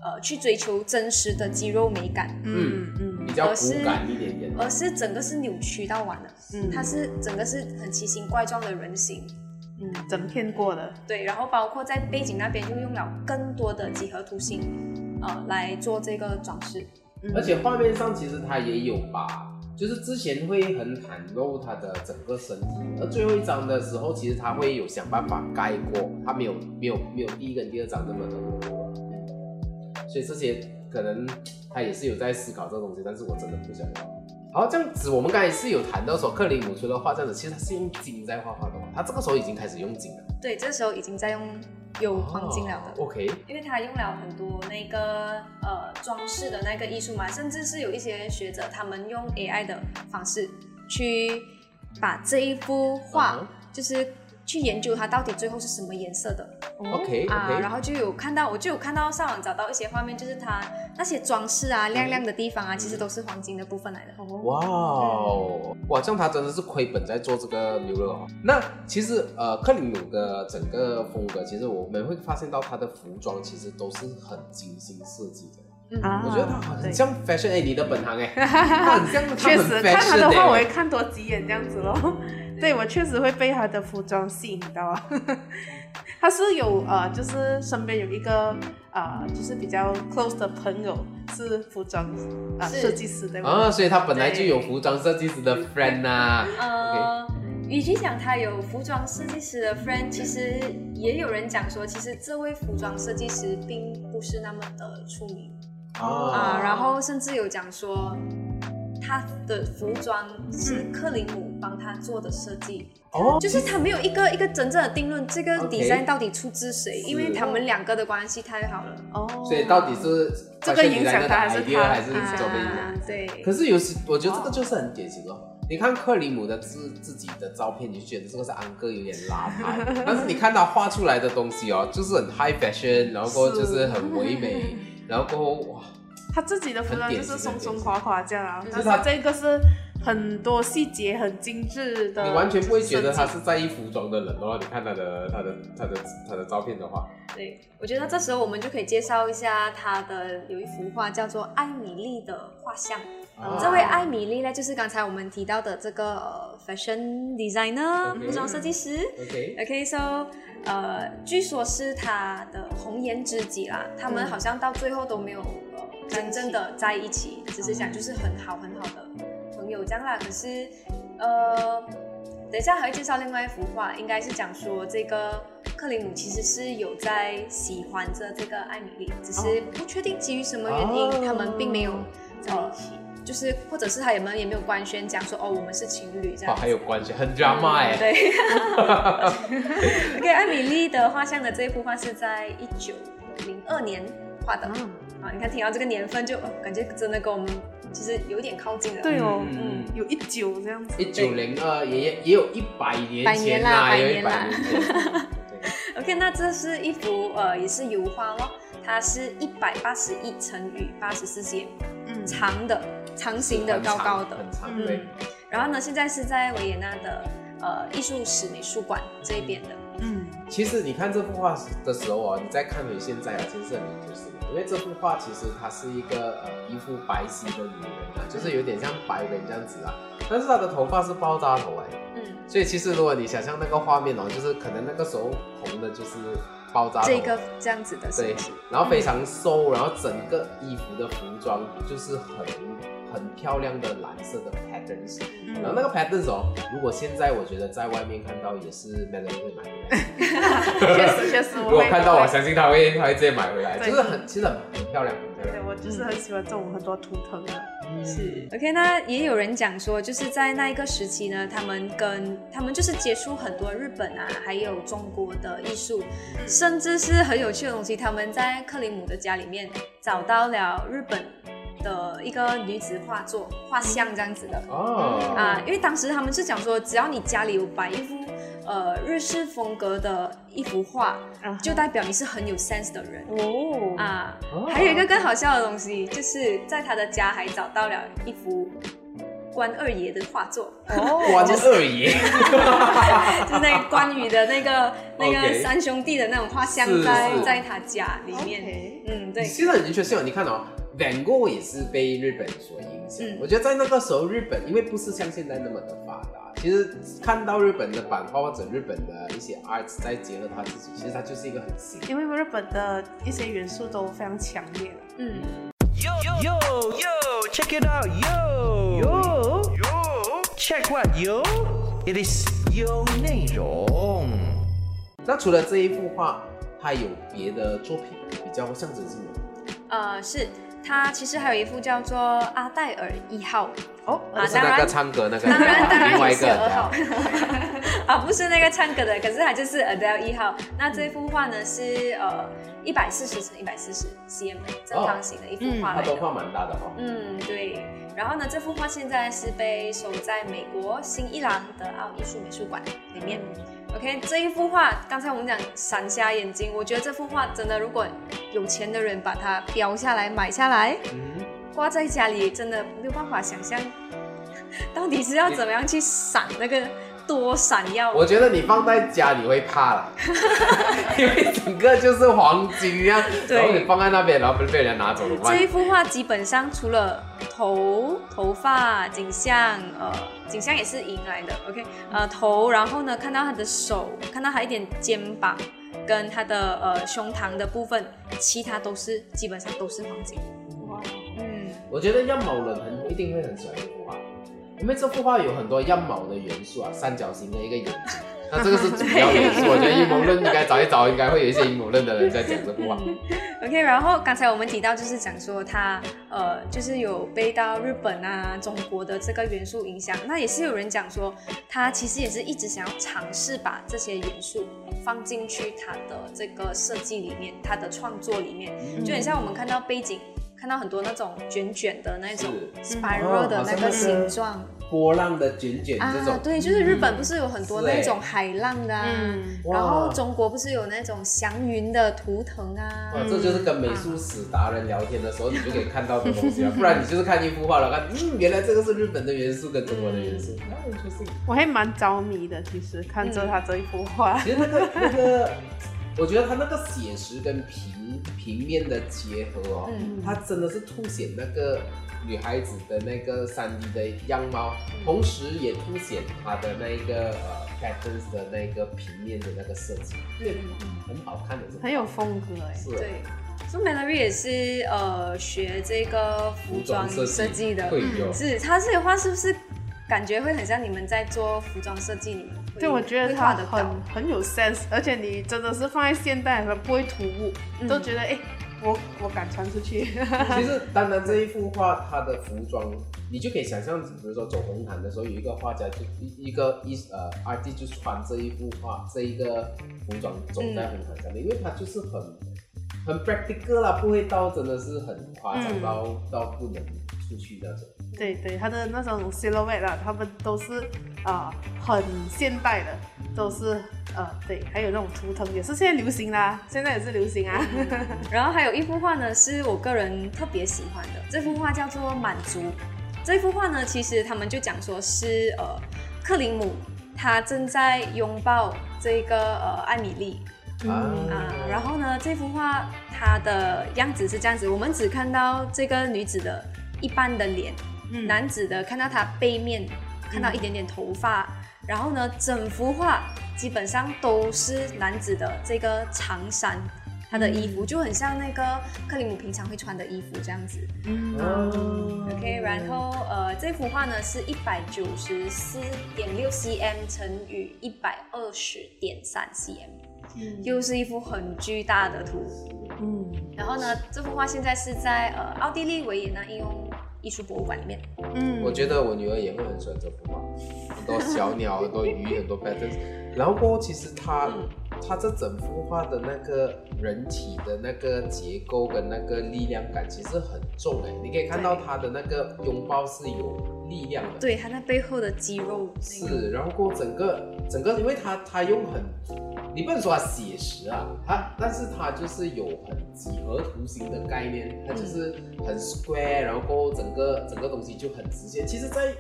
呃去追求真实的肌肉美感，嗯嗯比较骨感一点点。而是整个是扭曲到完了。嗯它是整个是很奇形怪状的人形。嗯，整片过的，对，然后包括在背景那边就用了更多的几何图形，呃，来做这个装饰。而且画面上其实它也有吧，就是之前会很袒露他的整个身体，而最后一张的时候，其实他会有想办法盖过，他没有没有没有第一跟第二张那么的。所以这些可能他也是有在思考这个东西，但是我真的不想要。好，这样子我们刚才是有谈到说，克林姆除了画这样子，其实他是用金在画画的嘛，他这个时候已经开始用金了，对，这时候已经在用有黄金了 OK，因为他用了很多那个呃装饰的那个艺术嘛，甚至是有一些学者他们用 AI 的方式去把这一幅画就是去研究它到底最后是什么颜色的 OK 啊然后就有看到我就有看到上网找到一些画面，就是它那些装饰啊亮亮的地方啊，其实都是黄金的部分来的。哇哦，哇，这样他真的是亏本在做这个牛肉哦。那其实呃，克林姆的整个风格，其实我们会发现到他的服装其实都是很精心设计的。嗯，啊我觉得他很对像 fashion，哎，你的本行哎，他很像他很确实看他的话，我会哎。看多几眼这样子咯。对我确实会被他的服装吸引到啊。他是有呃，就是身边有一个呃，就是比较 close 的朋友是服装啊、设计师对吗？啊，所以他本来就有服装设计师的 friend 呐、呃，与其讲他有服装设计师的 friend，其实也有人讲说，其实这位服装设计师并不是那么的出名啊，啊然后甚至有讲说。他的服装是克林姆帮他做的设计，哦，就是他没有一个一个真正的定论，这个 design 到底出自谁，是。因为他们两个的关系太好了。哦，所以到底是这个影响他还是他？还是啊周边影啊，对，可是有时我觉得这个就是很典型哦。你看克里姆的自自己的照片，你就觉得这个是安哥有点邋遢，但是你看他画出来的东西哦，就是很 high fashion，然后就是很唯美，然后过后哇，他自己的服装就是松松垮垮这样啊，但是是他这个是很多细节很精致的，你完全不会觉得他是在意服装的人哦。你看他的他的他的他的照片的话，对，我觉得这时候我们就可以介绍一下他的有一幅画叫做艾米丽的画像。啊这位艾米丽呢，就是刚才我们提到的这个、呃 fashion designer 服装设计师。OK，OK，so，、呃，据说是他的红颜知己啦，他们好像到最后都没有呃真正的在一起，只是讲就是很好很好的朋友这样啦。可是，呃，等一下还会介绍另外一幅画，应该是讲说这个克林姆其实是有在喜欢着这个艾米丽，只是不确定基于什么原因，哦他们并没有在一起。就是，或者是他有没有也没有官宣讲说哦，我们是情侣这样。还有关系，很 drama 哎、嗯对。OK，艾米丽的画像的这一幅画是在一九零二年画的、嗯啊。你看，听到这个年份就、哦感觉真的跟我们其实有点靠近了。对哦，嗯嗯，有一九这样子，一九零二也也也有一百年百年前啦，百也有一年啦百年前。对 OK，那这是一幅呃也是油画咯，它是一百八十一乘以八十四 cm，嗯，长的、长形的、高高的。很长，嗯对。然后呢，现在是在维也纳的呃艺术史美术馆这边的。嗯，其实你看这幅画的时候啊，你再看回现在啊，其实是很有故事的。因为这幅画其实它是一个呃一副白皙的女人啊，就是有点像白人这样子啊，但是她的头发是爆炸头哎，嗯，所以其实如果你想象那个画面哦，就是可能那个时候红的就是爆炸头，这个这样子的对？，然后非常瘦，然后整个衣服的服装就是很很漂亮的蓝色的 patterns，、嗯。然后那个 patterns 哦，如果现在我觉得在外面看到也是 Melody 会买回来。确 实确实，如果我看到，我相信他会他会直接买回来，就是很其实很很漂亮，很漂亮。对我就是很喜欢这种很多图腾的，是 OK，那也有人讲说，就是在那一个时期呢，他们跟他们就是接触很多日本啊，还有中国的艺术，甚至是很有趣的东西。他们在克里姆的家里面找到了日本的一个女子画作、画像这样子的。哦。啊，因为当时他们是讲说，只要你家里有摆一幅呃日式风格的一幅画，啊就代表你是很有 sense 的人。哦。啊哦，还有一个更好笑的东西，就是在他的家还找到了一幅关二爷的画作，哦，关二爷，就是那个关羽的那个那个三兄弟的那种画像在在他家里面。嗯，对，现在很确信，你看哦，Van Gogh 也是被日本所影响。嗯我觉得在那个时候，日本因为不是像现在那么的发达，其实看到日本的版画或者日本的一些 arts 再结合他自己，其实他就是一个很新。因为日本的一些元素都非常强烈。嗯，Yo yo yo, check it out, yo yo yo. Check what yo? It is 有内容。那除了这一幅画，他有别的作品比较象征性的？呃，是他其实还有一幅叫做阿黛尔一号哦，啊，是那个当然。唱歌那个，当然，当然另外一个号 啊，不是那个唱歌的，可是它就是 Adele 一号。那这幅画呢是呃一百四十乘一百四十 cm 正方形的一幅画来的。他都画蛮大的哈、哦。嗯，对。然后呢，这幅画现在是被收在美国新伊朗德奥艺术美术馆里面。OK，这一幅画，刚才我们讲闪瞎眼睛，我觉得这幅画真的，如果有钱的人把它标下来买下来，嗯，挂在家里，真的没有办法想象，到底是要怎么样去闪那个多闪耀。我觉得你放在家里会怕了，因为整个就是黄金一样，然后你放在那边，然后被被人家拿走的话这，一幅画基本上除了头、头发、景象，呃，景象也是银来的，OK，呃，头，然后呢，看到他的手，看到他一点肩膀跟他的呃胸膛的部分，其他都是基本上都是黄金。哇，嗯，我觉得样貌人很一定会很喜欢这幅画，因为这幅画有很多样貌的元素啊，三角形的一个眼睛，那这个是主要元素。我觉得阴谋论应该找一找，应该会有一些阴谋论的人在讲这部啊。OK，然后刚才我们提到就是讲说他呃就是有被到日本啊、中国的这个元素影响，那也是有人讲说他其实也是一直想要尝试把这些元素放进去他的这个设计里面，他的创作里面，就很像我们看到背景。看到很多那种卷卷的那种是 spiral 的那个形状波浪的卷卷这种啊，，对，就是日本不是有很多那种海浪的啊，嗯然后中国不是有那种祥云的图腾啊，哇，这就是跟美术史达人聊天的时候，你就可以看到的东西啊。不然你就是看一幅画了，看，嗯，原来这个是日本的元素跟中国的元素，啊，就是。我还蛮着迷的，其实看着他这一幅画。其实那个那个，我觉得他那个写实跟平平面的结合哦，嗯它真的是凸显那个女孩子的那个三 D 的样貌，同时也凸显她的那个呃 patterns 的那个平面的那个设计，对，很好看的，很有风格哎。是对，所以 Mallory 也是呃学这个服装设计的，是他这个话是不是感觉会很像你们在做服装设计？你们对，我觉得会它很很有 sense，而且你真的是放在现代的时候不会突兀，嗯。都觉得哎，我我敢穿出去。其实，当然这一幅画，它的服装，你就可以想象，比如说走红毯的时候，有一个画家就一一个一呃 artist 就穿这一幅画，这一个服装走在红毯上面，因为它就是很很 practical 啦，不会到真的是很夸张嗯到、到不能出去那种。对对，它的那种 silhouette 啊，他们都是啊、很现代的，都是呃对，还有那种图腾也是现在流行啦，现在也是流行啊。然后还有一幅画呢，是我个人特别喜欢的，这幅画叫做《满足》。这幅画呢，其实他们就讲说是呃克林姆他正在拥抱这个呃艾米丽，啊，然后呢，这幅画它的样子是这样子，我们只看到这个女子的一半的脸，嗯男子的看到他背面看到一点点头发，然后呢，整幅画基本上都是男子的这个长衫。他的衣服就很像那个克里姆平常会穿的衣服这样子。嗯 OK，然后呃，这幅画呢是一百九十四点六 cm 乘以一百二十点三 cm，又是一幅很巨大的图。嗯，然后呢，这幅画现在是在呃奥地利维也纳应用艺术博物馆里面。嗯我觉得我女儿也会很喜欢这幅画，很多小鸟，很多鱼，很多 patterns。然后其实它、它这整幅画的那个人体的那个结构跟那个力量感其实很重哎，你可以看到它的那个拥抱是有力量的。对，它那背后的肌肉、那个，是，然后过整个整个，因为它它用很，你不能说它写实啊，它但是它就是有很几何图形的概念，它就是很 square，然后整个整个东西就很直线。其实，在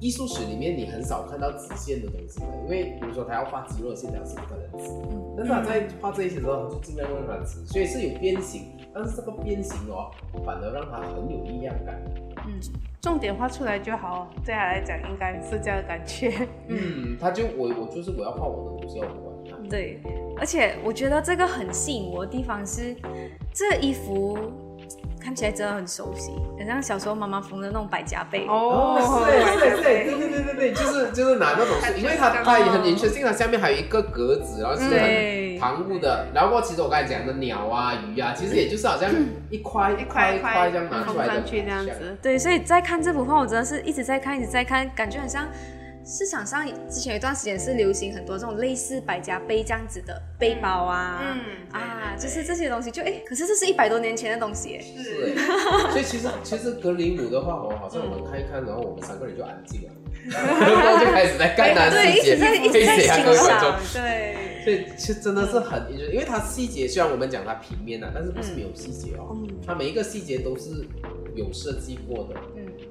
艺术史里面，你很少看到直线的东西的，因为比如说他要画肌肉线条是不可能直，但是他在画这一些的时候，他就尽量用它直，所以是有变形，但是这个变形哦，反而让它很有力量感。嗯，重点画出来就好，对他来讲应该是这样的感觉。嗯，他就我我就是我要画我的东西，我不管他。对，而且我觉得这个很吸引我的地方是，这个衣服看起来真的很熟悉，很像小时候妈妈缝的那种百家被。哦，是是是，对对对对对，就是就是拿那种，因为它它也很 interesting，它下面还有一个格子，然后是很旁物的，然后过其实我刚才讲的鸟啊鱼啊，其实也就是好像一块一块一一块这样拿出来的缝上去这样子。对，所以在看这幅画，我真的是一直在看，一直在看，感觉很像市场上之前有一段时间是流行很多这种类似百家杯这样子的背包啊，嗯啊，就是这些东西就哎，可是这是一百多年前的东西哎，是欸，所以其实其实格林姆的话我，好像我们看一看，然后我们三个人就安静了，然后就开始在看他对，一直在一直在欣赏。，对，所以其实真的是很，因为它细节虽然我们讲它平面啊，但是不是没有细节哦，嗯。它每一个细节都是有设计过的。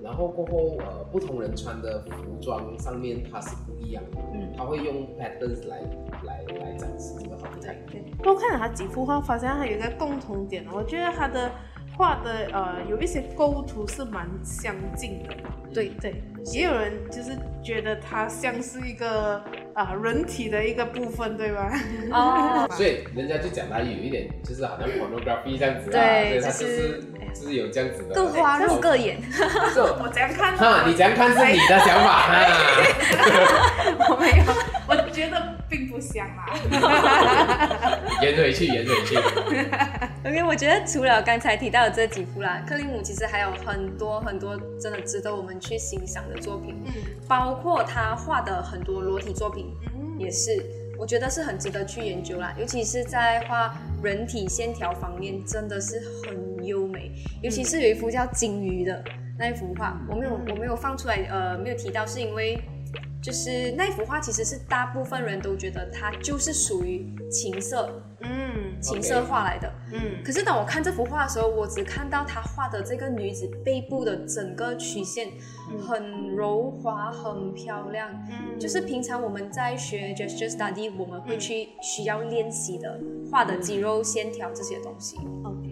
嗯然后过后呃，不同人穿的服装上面它是不一样的，嗯，他会用 patterns 来来来展示这个好看。多看了他几幅画，发现他有一个共同点，我觉得他的画的呃有一些构图是蛮相近的。对对，也有人就是觉得他像是一个啊、人体的一个部分，对吧？哦，所以人家就讲他有一点就是好像 pornography 这样子啊，对所以它就就是是就是有这样子的。各花入各眼，这我这样看，哈，你怎样看是你的想法哈。我没有，我觉得并不像啦。圆回去，圆回去。OK，我觉得除了刚才提到的这几幅啦，克林姆其实还有很多很多真的值得我们去欣赏的作品，嗯包括他画的很多裸体作品，嗯也是我觉得是很值得去研究啦。尤其是在画人体线条方面，真的是很优美。尤其是有一幅叫金鱼的那一幅画，我没有我没有放出来，呃，没有提到，是因为。就是那幅画，其实是大部分人都觉得它就是属于情色嗯情色画来的。嗯可是当我看这幅画的时候，我只看到他画的这个女子背部的整个曲线很柔滑、很漂亮，嗯就是平常我们在学 gesture study，我们会去需要练习的画的肌肉线条这些东西。OK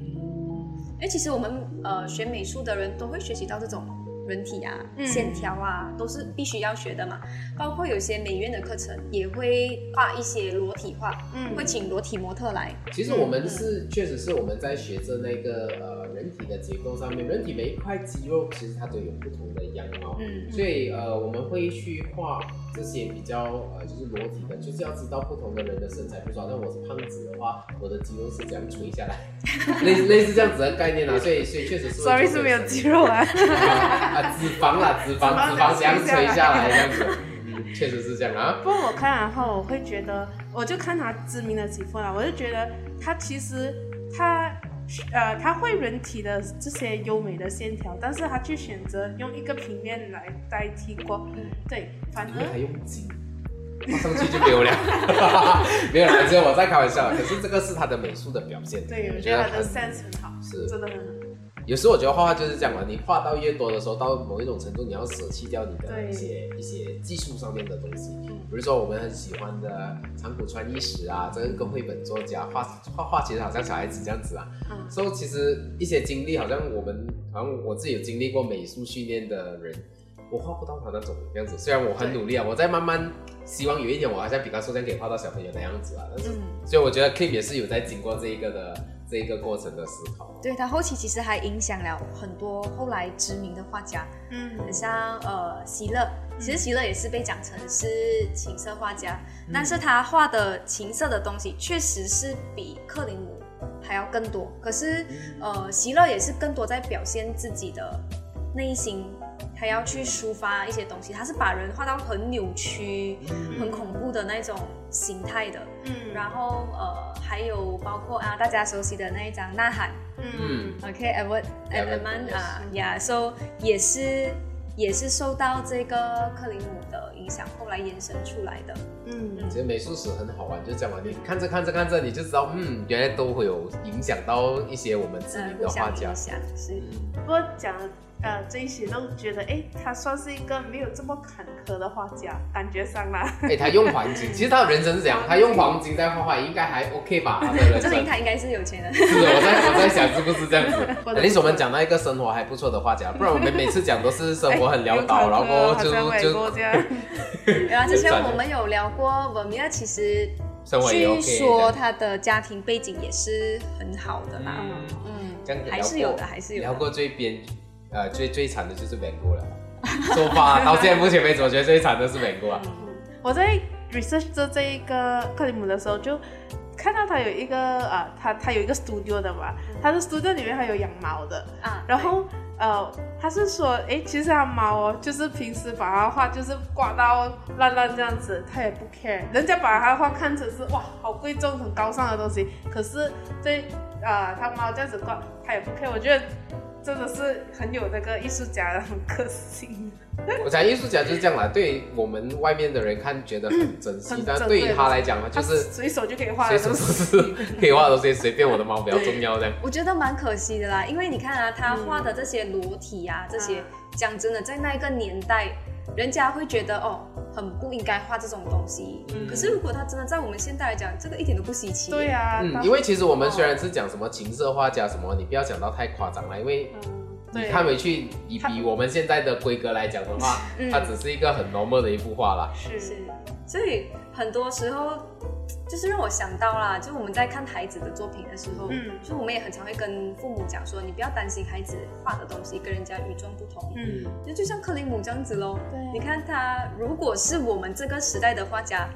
因为其实我们呃学美术的人都会学习到这种人体啊、嗯线条啊，都是必须要学的嘛。包括有些美院的课程也会画一些裸体画，嗯会请裸体模特来。其实我们是，确实是我们在学着那个呃人体的结构上面，人体每一块肌肉其实它都有不同的样貌，嗯所以呃我们会去画这些比较呃就是裸体的，就是要知道不同的人的身材，比如说好像我是胖子的话，我的肌肉是这样垂下来，类似类似这样子的概念啊，所以所以确实是，sorry 是没有肌肉啊。啊啊脂肪啦脂肪脂脂肪肪这样垂下来这样子，嗯确实是这样啊。不过我看完后，我会觉得，我就看他知名的几幅啦，我就觉得他其实他呃他会人体的这些优美的线条，但是他去选择用一个平面来代替过，对，反因为还而用金，画上去就没有了，没有了，只有我在开玩笑。可是这个是他的美术的表现，对我觉得他的 sense 很好，是真的很好。有时候我觉得画画就是这样嘛，你画到越多的时候，到某一种程度，你要舍弃掉你的一些一些技术上面的东西。比如说我们很喜欢的长谷川一史啊，这个跟绘本作家画画画，其实好像小孩子这样子啊。嗯所以其实一些经历，好像我们好像我自己有经历过美术训练的人，我画不到他那种样子。虽然我很努力啊，我在慢慢希望有一天我好像比卡索这样可以画到小朋友的样子啊，但是、嗯所以我觉得 Kim 也是有在经过这一个的这一个过程的思考。对他后期其实还影响了很多后来知名的画家，嗯。很像呃席勒，其实席勒也是被讲成是情色画家，但是他画的情色的东西确实是比克林姆还要更多。可是呃席勒也是更多在表现自己的内心，他要去抒发一些东西，他是把人画到很扭曲、很恐怖的那种形态的。嗯然后呃，还有包括啊，大家熟悉的那一张《呐喊嗯》，OK，Edward Edward，Edward 啊，Yeah，so 也是也是受到这个克林姆的影响，后来延伸出来的。嗯其实美术史很好玩，就这样嘛。你看着看着看着，你就知道，嗯，原来都会有影响到一些我们知呃名，的画家相影。响是。不过讲呃这一些都觉得，哎，他算是一个没有这么坎坷的画家，感觉上啦。哎，他用黄金，其实他人生是这样，他用黄金在画画，应该还 OK 吧？他的人 证明。他应该是有钱人。是的，我在我在想是不是这样子？或者至少我们讲到一个生活还不错的画家，不然我们每次讲都是生活很潦哎倒，然后就就国这样。然后之前我们有聊过，文米尔其实据说他的家庭背景也是很好的啦。嗯，嗯，这样还是有的，还是有的。聊过最边呃最最惨的就是 Van Gogh 了。说吧到现在目前为止，我觉得最惨的是 Van Gogh 啊。我在 research 这这一个克里姆的时候，就看到他有一个啊，他他有一个 studio 的嘛，他的 studio 里面还有养猫的，啊，然后呃，他是说，诶，其实他猫哦，就是平时把它画就是挂到烂烂这样子，他也不 care，人家把它画看成是哇好贵重很高尚的东西，可是这啊、他猫这样子挂，他也不 care，我觉得真的是很有那个艺术家的那种个性。我讲艺术家就是这样啦，对我们外面的人看觉得很珍惜，但对于他来讲呢，就是随手就可以画随手都的东西。是可以画的东西，随便我的猫比较重要这样。我觉得蛮可惜的啦，因为你看啊，他嗯画的这些裸体啊，这些啊讲真的，在那一个年代，人家会觉得哦，很不应该画这种东西。嗯可是如果他真的在我们现代来讲，这个一点都不稀奇。对啊，嗯，因为其实我们虽然是讲什么情色画家什么，你不要讲到太夸张了，因为嗯，你对，看回去，以比我们现在的规格来讲的话，嗯。它只是一个很 normal 的一幅画啦。是。是，所以很多时候就是让我想到啦，就我们在看孩子的作品的时候，嗯。就我们也很常会跟父母讲说，你不要担心孩子画的东西跟人家与众不同。嗯，就就像克林姆这样子喽，对。你看他如果是我们这个时代的画家，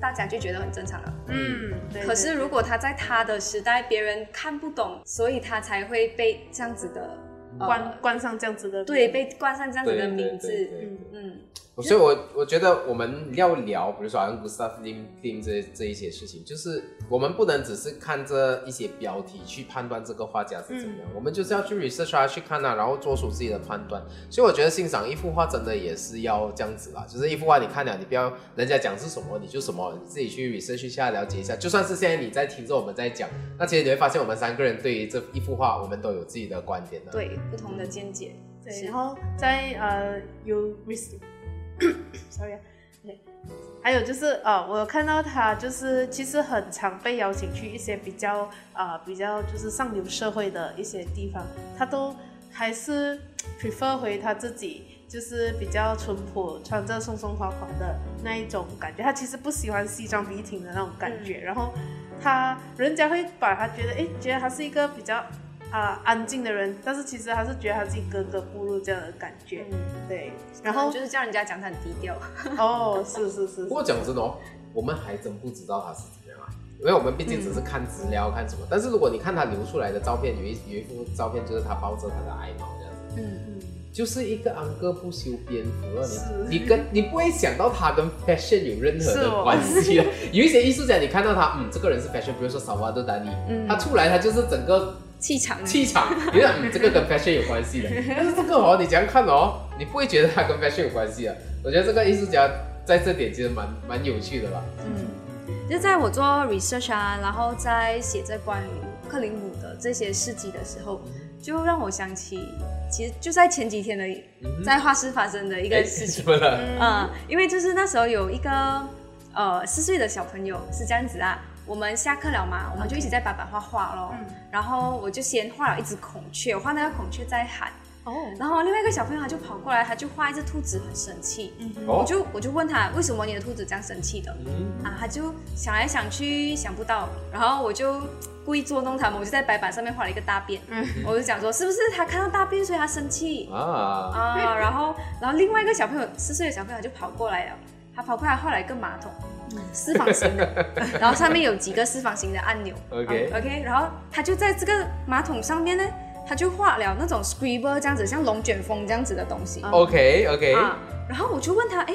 大家就觉得很正常了。嗯，对可是如果他在他的时代，别人看不懂，所以他才会被这样子的对冠冠上这样子的对被冠上这样子的名字，嗯嗯，所以我，我觉得我们要聊，比如说好像 Gustav Lim Lim 这这一些事情，就是我们不能只是看这一些标题去判断这个画家是怎么样，我们就是要去 research 啊，去看啊，然后做出自己的判断。所以我觉得欣赏一幅画真的也是要这样子啦，就是一幅画你看了，你不要人家讲是什么你就什么，你自己去 research 一下，了解一下。就算是现在你在听着我们在讲，那其实你会发现我们三个人对于这一幅画，我们都有自己的观点的。对，不同的见解，对，然后在呃有 res sorry 还有就是呃，我有看到他就是其实很常被邀请去一些比较呃比较就是上流社会的一些地方，他都还是 prefer 回他自己就是比较淳朴，穿着松松垮垮的那一种感觉。他其实不喜欢西装笔挺的那种感觉，然后他人家会把他觉得诶，觉得他是一个比较啊、安静的人，但是其实他是觉得他自己格格不入这样的感觉。对，然后就是叫人家讲他很低调，哦，是是是不，过讲真的哦，我们还真不知道他是怎么样啊，因为我们毕竟只是看资料、看什么。但是如果你看他流出来的照片，有一有一幅照片就是他抱着他的爱猫这样子，嗯，嗯，就是一个安哥不修边幅你你跟你不会想到他跟 fashion 有任何的关系啊。有一些艺术家，你看到他，嗯，这个人是 fashion，比如说萨瓦多达利，嗯。他出来他就是整个气场，气场，你看，嗯，这个跟 fashion 有关系的。但是这个哦，你这样看哦，你不会觉得它跟 fashion 有关系啊。我觉得这个艺术家在这点其实蛮蛮有趣的吧。嗯，就在我做 research 啊，然后在写这关于克林姆的这些事迹的时候，就让我想起，其实就在前几天的嗯在画室发生的一一个事情怎。么了？嗯，因为就是那时候有一个呃四岁的小朋友是这样子啊，我们下课了嘛，我们就一起在白板画画咯。嗯。然后我就先画了一只孔雀，我画那个孔雀在喊，哦，然后另外一个小朋友他就跑过来，他就画一只兔子很生气，我就我就问他为什么你的兔子这样生气的？嗯。啊，他就想来想去想不到，然后我就故意捉弄他们，我就在白板上面画了一个大便，嗯。我就讲说是不是他看到大便所以他生气？啊，啊？然后然后另外一个小朋友四岁的小朋友就跑过来了，他跑过来画了一个马桶，四方形的，然后上面有几个四方形的按钮 OK 啊 OK，然后他就在这个马桶上面呢。他就画了那种 scribble 这样子，像龙卷风这样子的东西。OK OK，啊，然后我就问他，哎，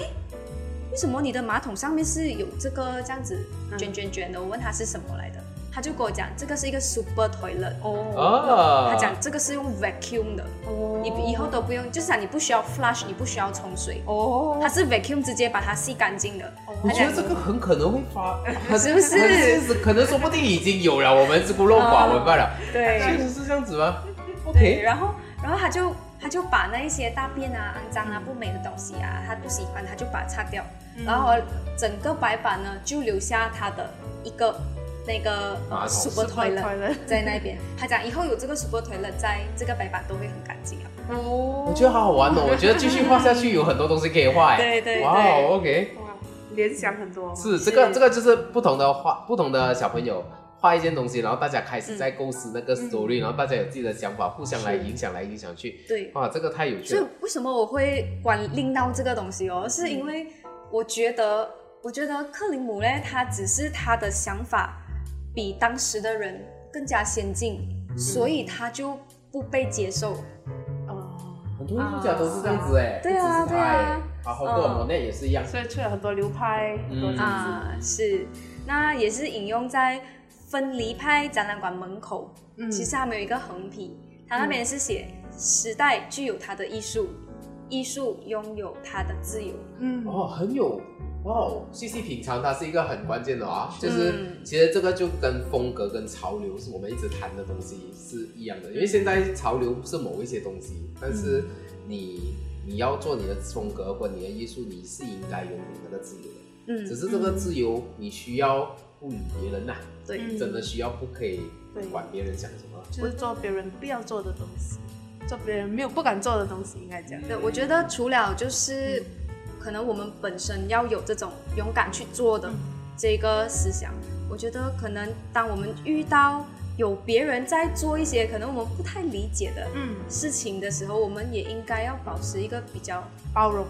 为什么你的马桶上面是有这个这样子卷卷卷的？我问他是什么来的，他就跟我讲，这个是一个 super toilet。哦哦，他讲这个是用 vacuum 的，哦你以后都不用，就是讲你不需要 flush，你不需要冲水，哦它是 vacuum 直接把它吸干净的。我觉得这个很可能会发，是不是？很现实可能说不定已经有了，我们是孤陋寡闻罢了。对。确实是这样子吗，？OK，然后然后他就他就把那一些大便啊、肮脏啊、不美的东西啊，他不喜欢，他就把它擦掉，然后整个白板呢就留下他的一个那个 super toilet 在那边。他讲以后有这个 super toilet 在这个白板都会很干净啊。哦。我觉得好好玩哦，我觉得继续画下去有很多东西可以画哎。对对对。哇，OK，哇，联想很多。是这个这个就是不同的画，不同的小朋友。画一件东西，然后大家开始在构思那个 story，、然后大家有自己的想法，互相来影响来影响去。对，哇，这个太有趣了所以了。为什么我会管拎到这个东西哦？是因为我觉得，我觉得克林姆呢，他只是他的想法比当时的人更加先进，所以他就不被接受。哦，很多艺术家都是这样子哎、对啊对啊啊，好多嗯。莫内也是一样。所以出了很多流派，很多。啊，是，那也是引用在分离派展览馆门口，嗯。其实他们有一个横批，它那边是写时代具有它的艺术，艺术拥有它的自由。嗯，哦，很有哇哦，细细品尝它是一个很关键的啊，就是、嗯其实这个就跟风格跟潮流是我们一直谈的东西是一样的，因为现在潮流是某一些东西，但是你你要做你的风格或你的艺术，你是应该拥有那个自由的，嗯，只是这个自由你需要不理别人呐、对，嗯真的需要不可以对管别人想什么。就是做别人不要做的东西，做别人没有不敢做的东西，应该讲。对，我觉得除了就是可能我们本身要有这种勇敢去做的这个思想，我觉得可能当我们遇到有别人在做一些可能我们不太理解的嗯，事情的时候，我们也应该要保持一个比较包容，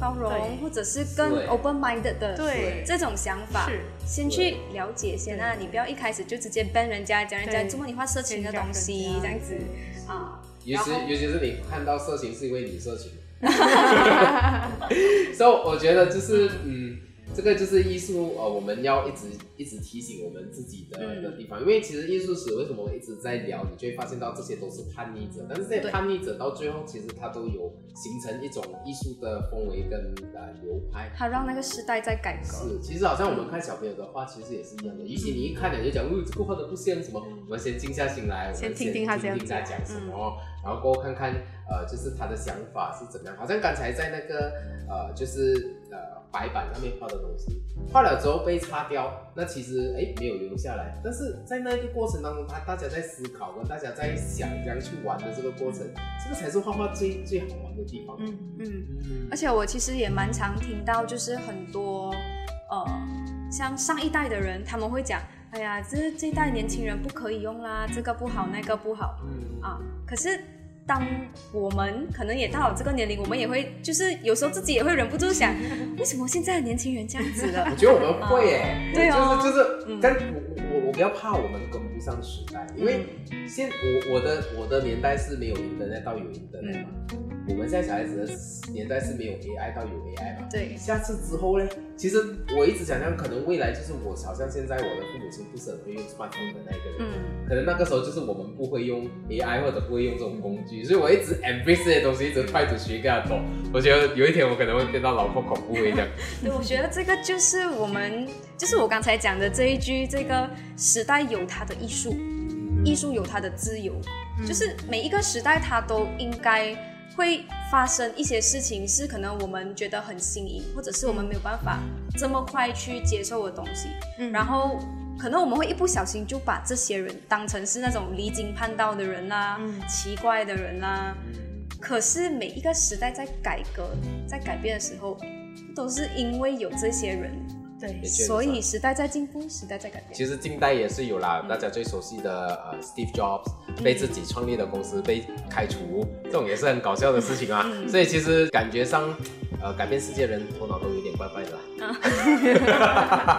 包容或者是更 open minded 的对。这种想法，先去了解先啊，你不要一开始就直接 ban 人家，讲人家对。怎么你画色情的东西这样子啊，尤其尤其是你看到色情是因为你色情，所以我觉得就是嗯，这个就是艺术呃，我们要一直一直提醒我们自己的、嗯的地方，因为其实艺术史为什么我一直在聊，你就会发现到这些都是叛逆者，但是这些叛逆者到最后其实他都有形成一种艺术的氛围跟呃流派。它让那个时代在改革。是，其实好像我们看小朋友的画，其实也是一样的。也许你一看了就讲，哦，这个画的不像什么，我们先静下心来，我们先听听听他讲讲什么，然后过后看看，呃，就是他的想法是怎么样。好像刚才在那个呃，就是呃白板上面画的东西，画了之后被擦掉，那其实哎没有留下来。但是在那个过程当中，他大家在思考跟大家在想怎样去玩的这个过程，这个才是画画最最好玩的地方。嗯，嗯，嗯而且我其实也蛮常听到，就是很多呃，像上一代的人，他们会讲，哎呀，这这一代年轻人不可以用啦，这个不好，那个不好嗯啊。可是当我们可能也到了这个年龄，我们也会就是有时候自己也会忍不住想，为什么现在的年轻人这样子的我？觉得我们会诶、对哦。就是就是，嗯。但我我我比较怕我们跟不上时代，因为现我我的我的年代是没有 internet 到有 internet 嘛，我们现在小孩子的年代是没有 AI 到有 AI 嘛，对，下次之后呢，其实我一直想象，可能未来就是我好像现在我的父母亲不是很会用 smartphone 的那一个人，嗯，可能那个时候就是我们不会用 AI 或者不会用这种工具，所以我一直 embrace 这些东西，一直 try to 学跟他走。我觉得有一天我可能会变到老婆恐怖一样。对，我觉得这个就是我们，就是我刚才讲的这一句，这个时代有它的艺术，艺术有它的自由，就是每一个时代它都应该会发生一些事情，是可能我们觉得很新颖，或者是我们没有办法这么快去接受的东西，嗯然后。可能我们会一不小心就把这些人当成是那种离经叛道的人啦、嗯奇怪的人啦。可是每一个时代在改革、在改变的时候，都是因为有这些人，对所以时代在进步，时代在改变。其实近代也是有啦，大家最熟悉的呃 Steve Jobs 被自己创立的公司被开除，这种也是很搞笑的事情啊。所以其实感觉上，呃，改变世界人头脑都有点怪怪的啦。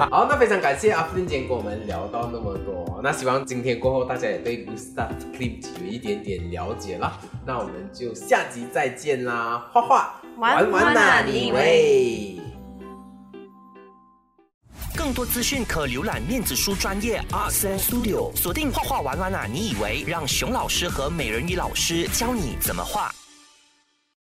好，那非常感谢阿芬今天跟我们聊到那么多。那希望今天过后大家也对 Klimt 有一点点了解啦。那我们就下集再见啦，画画玩玩呐，你以为？更多资讯可浏览面子书专业 Art Studio，锁定画画玩玩啊！你以为让熊老师和美人鱼老师教你怎么画？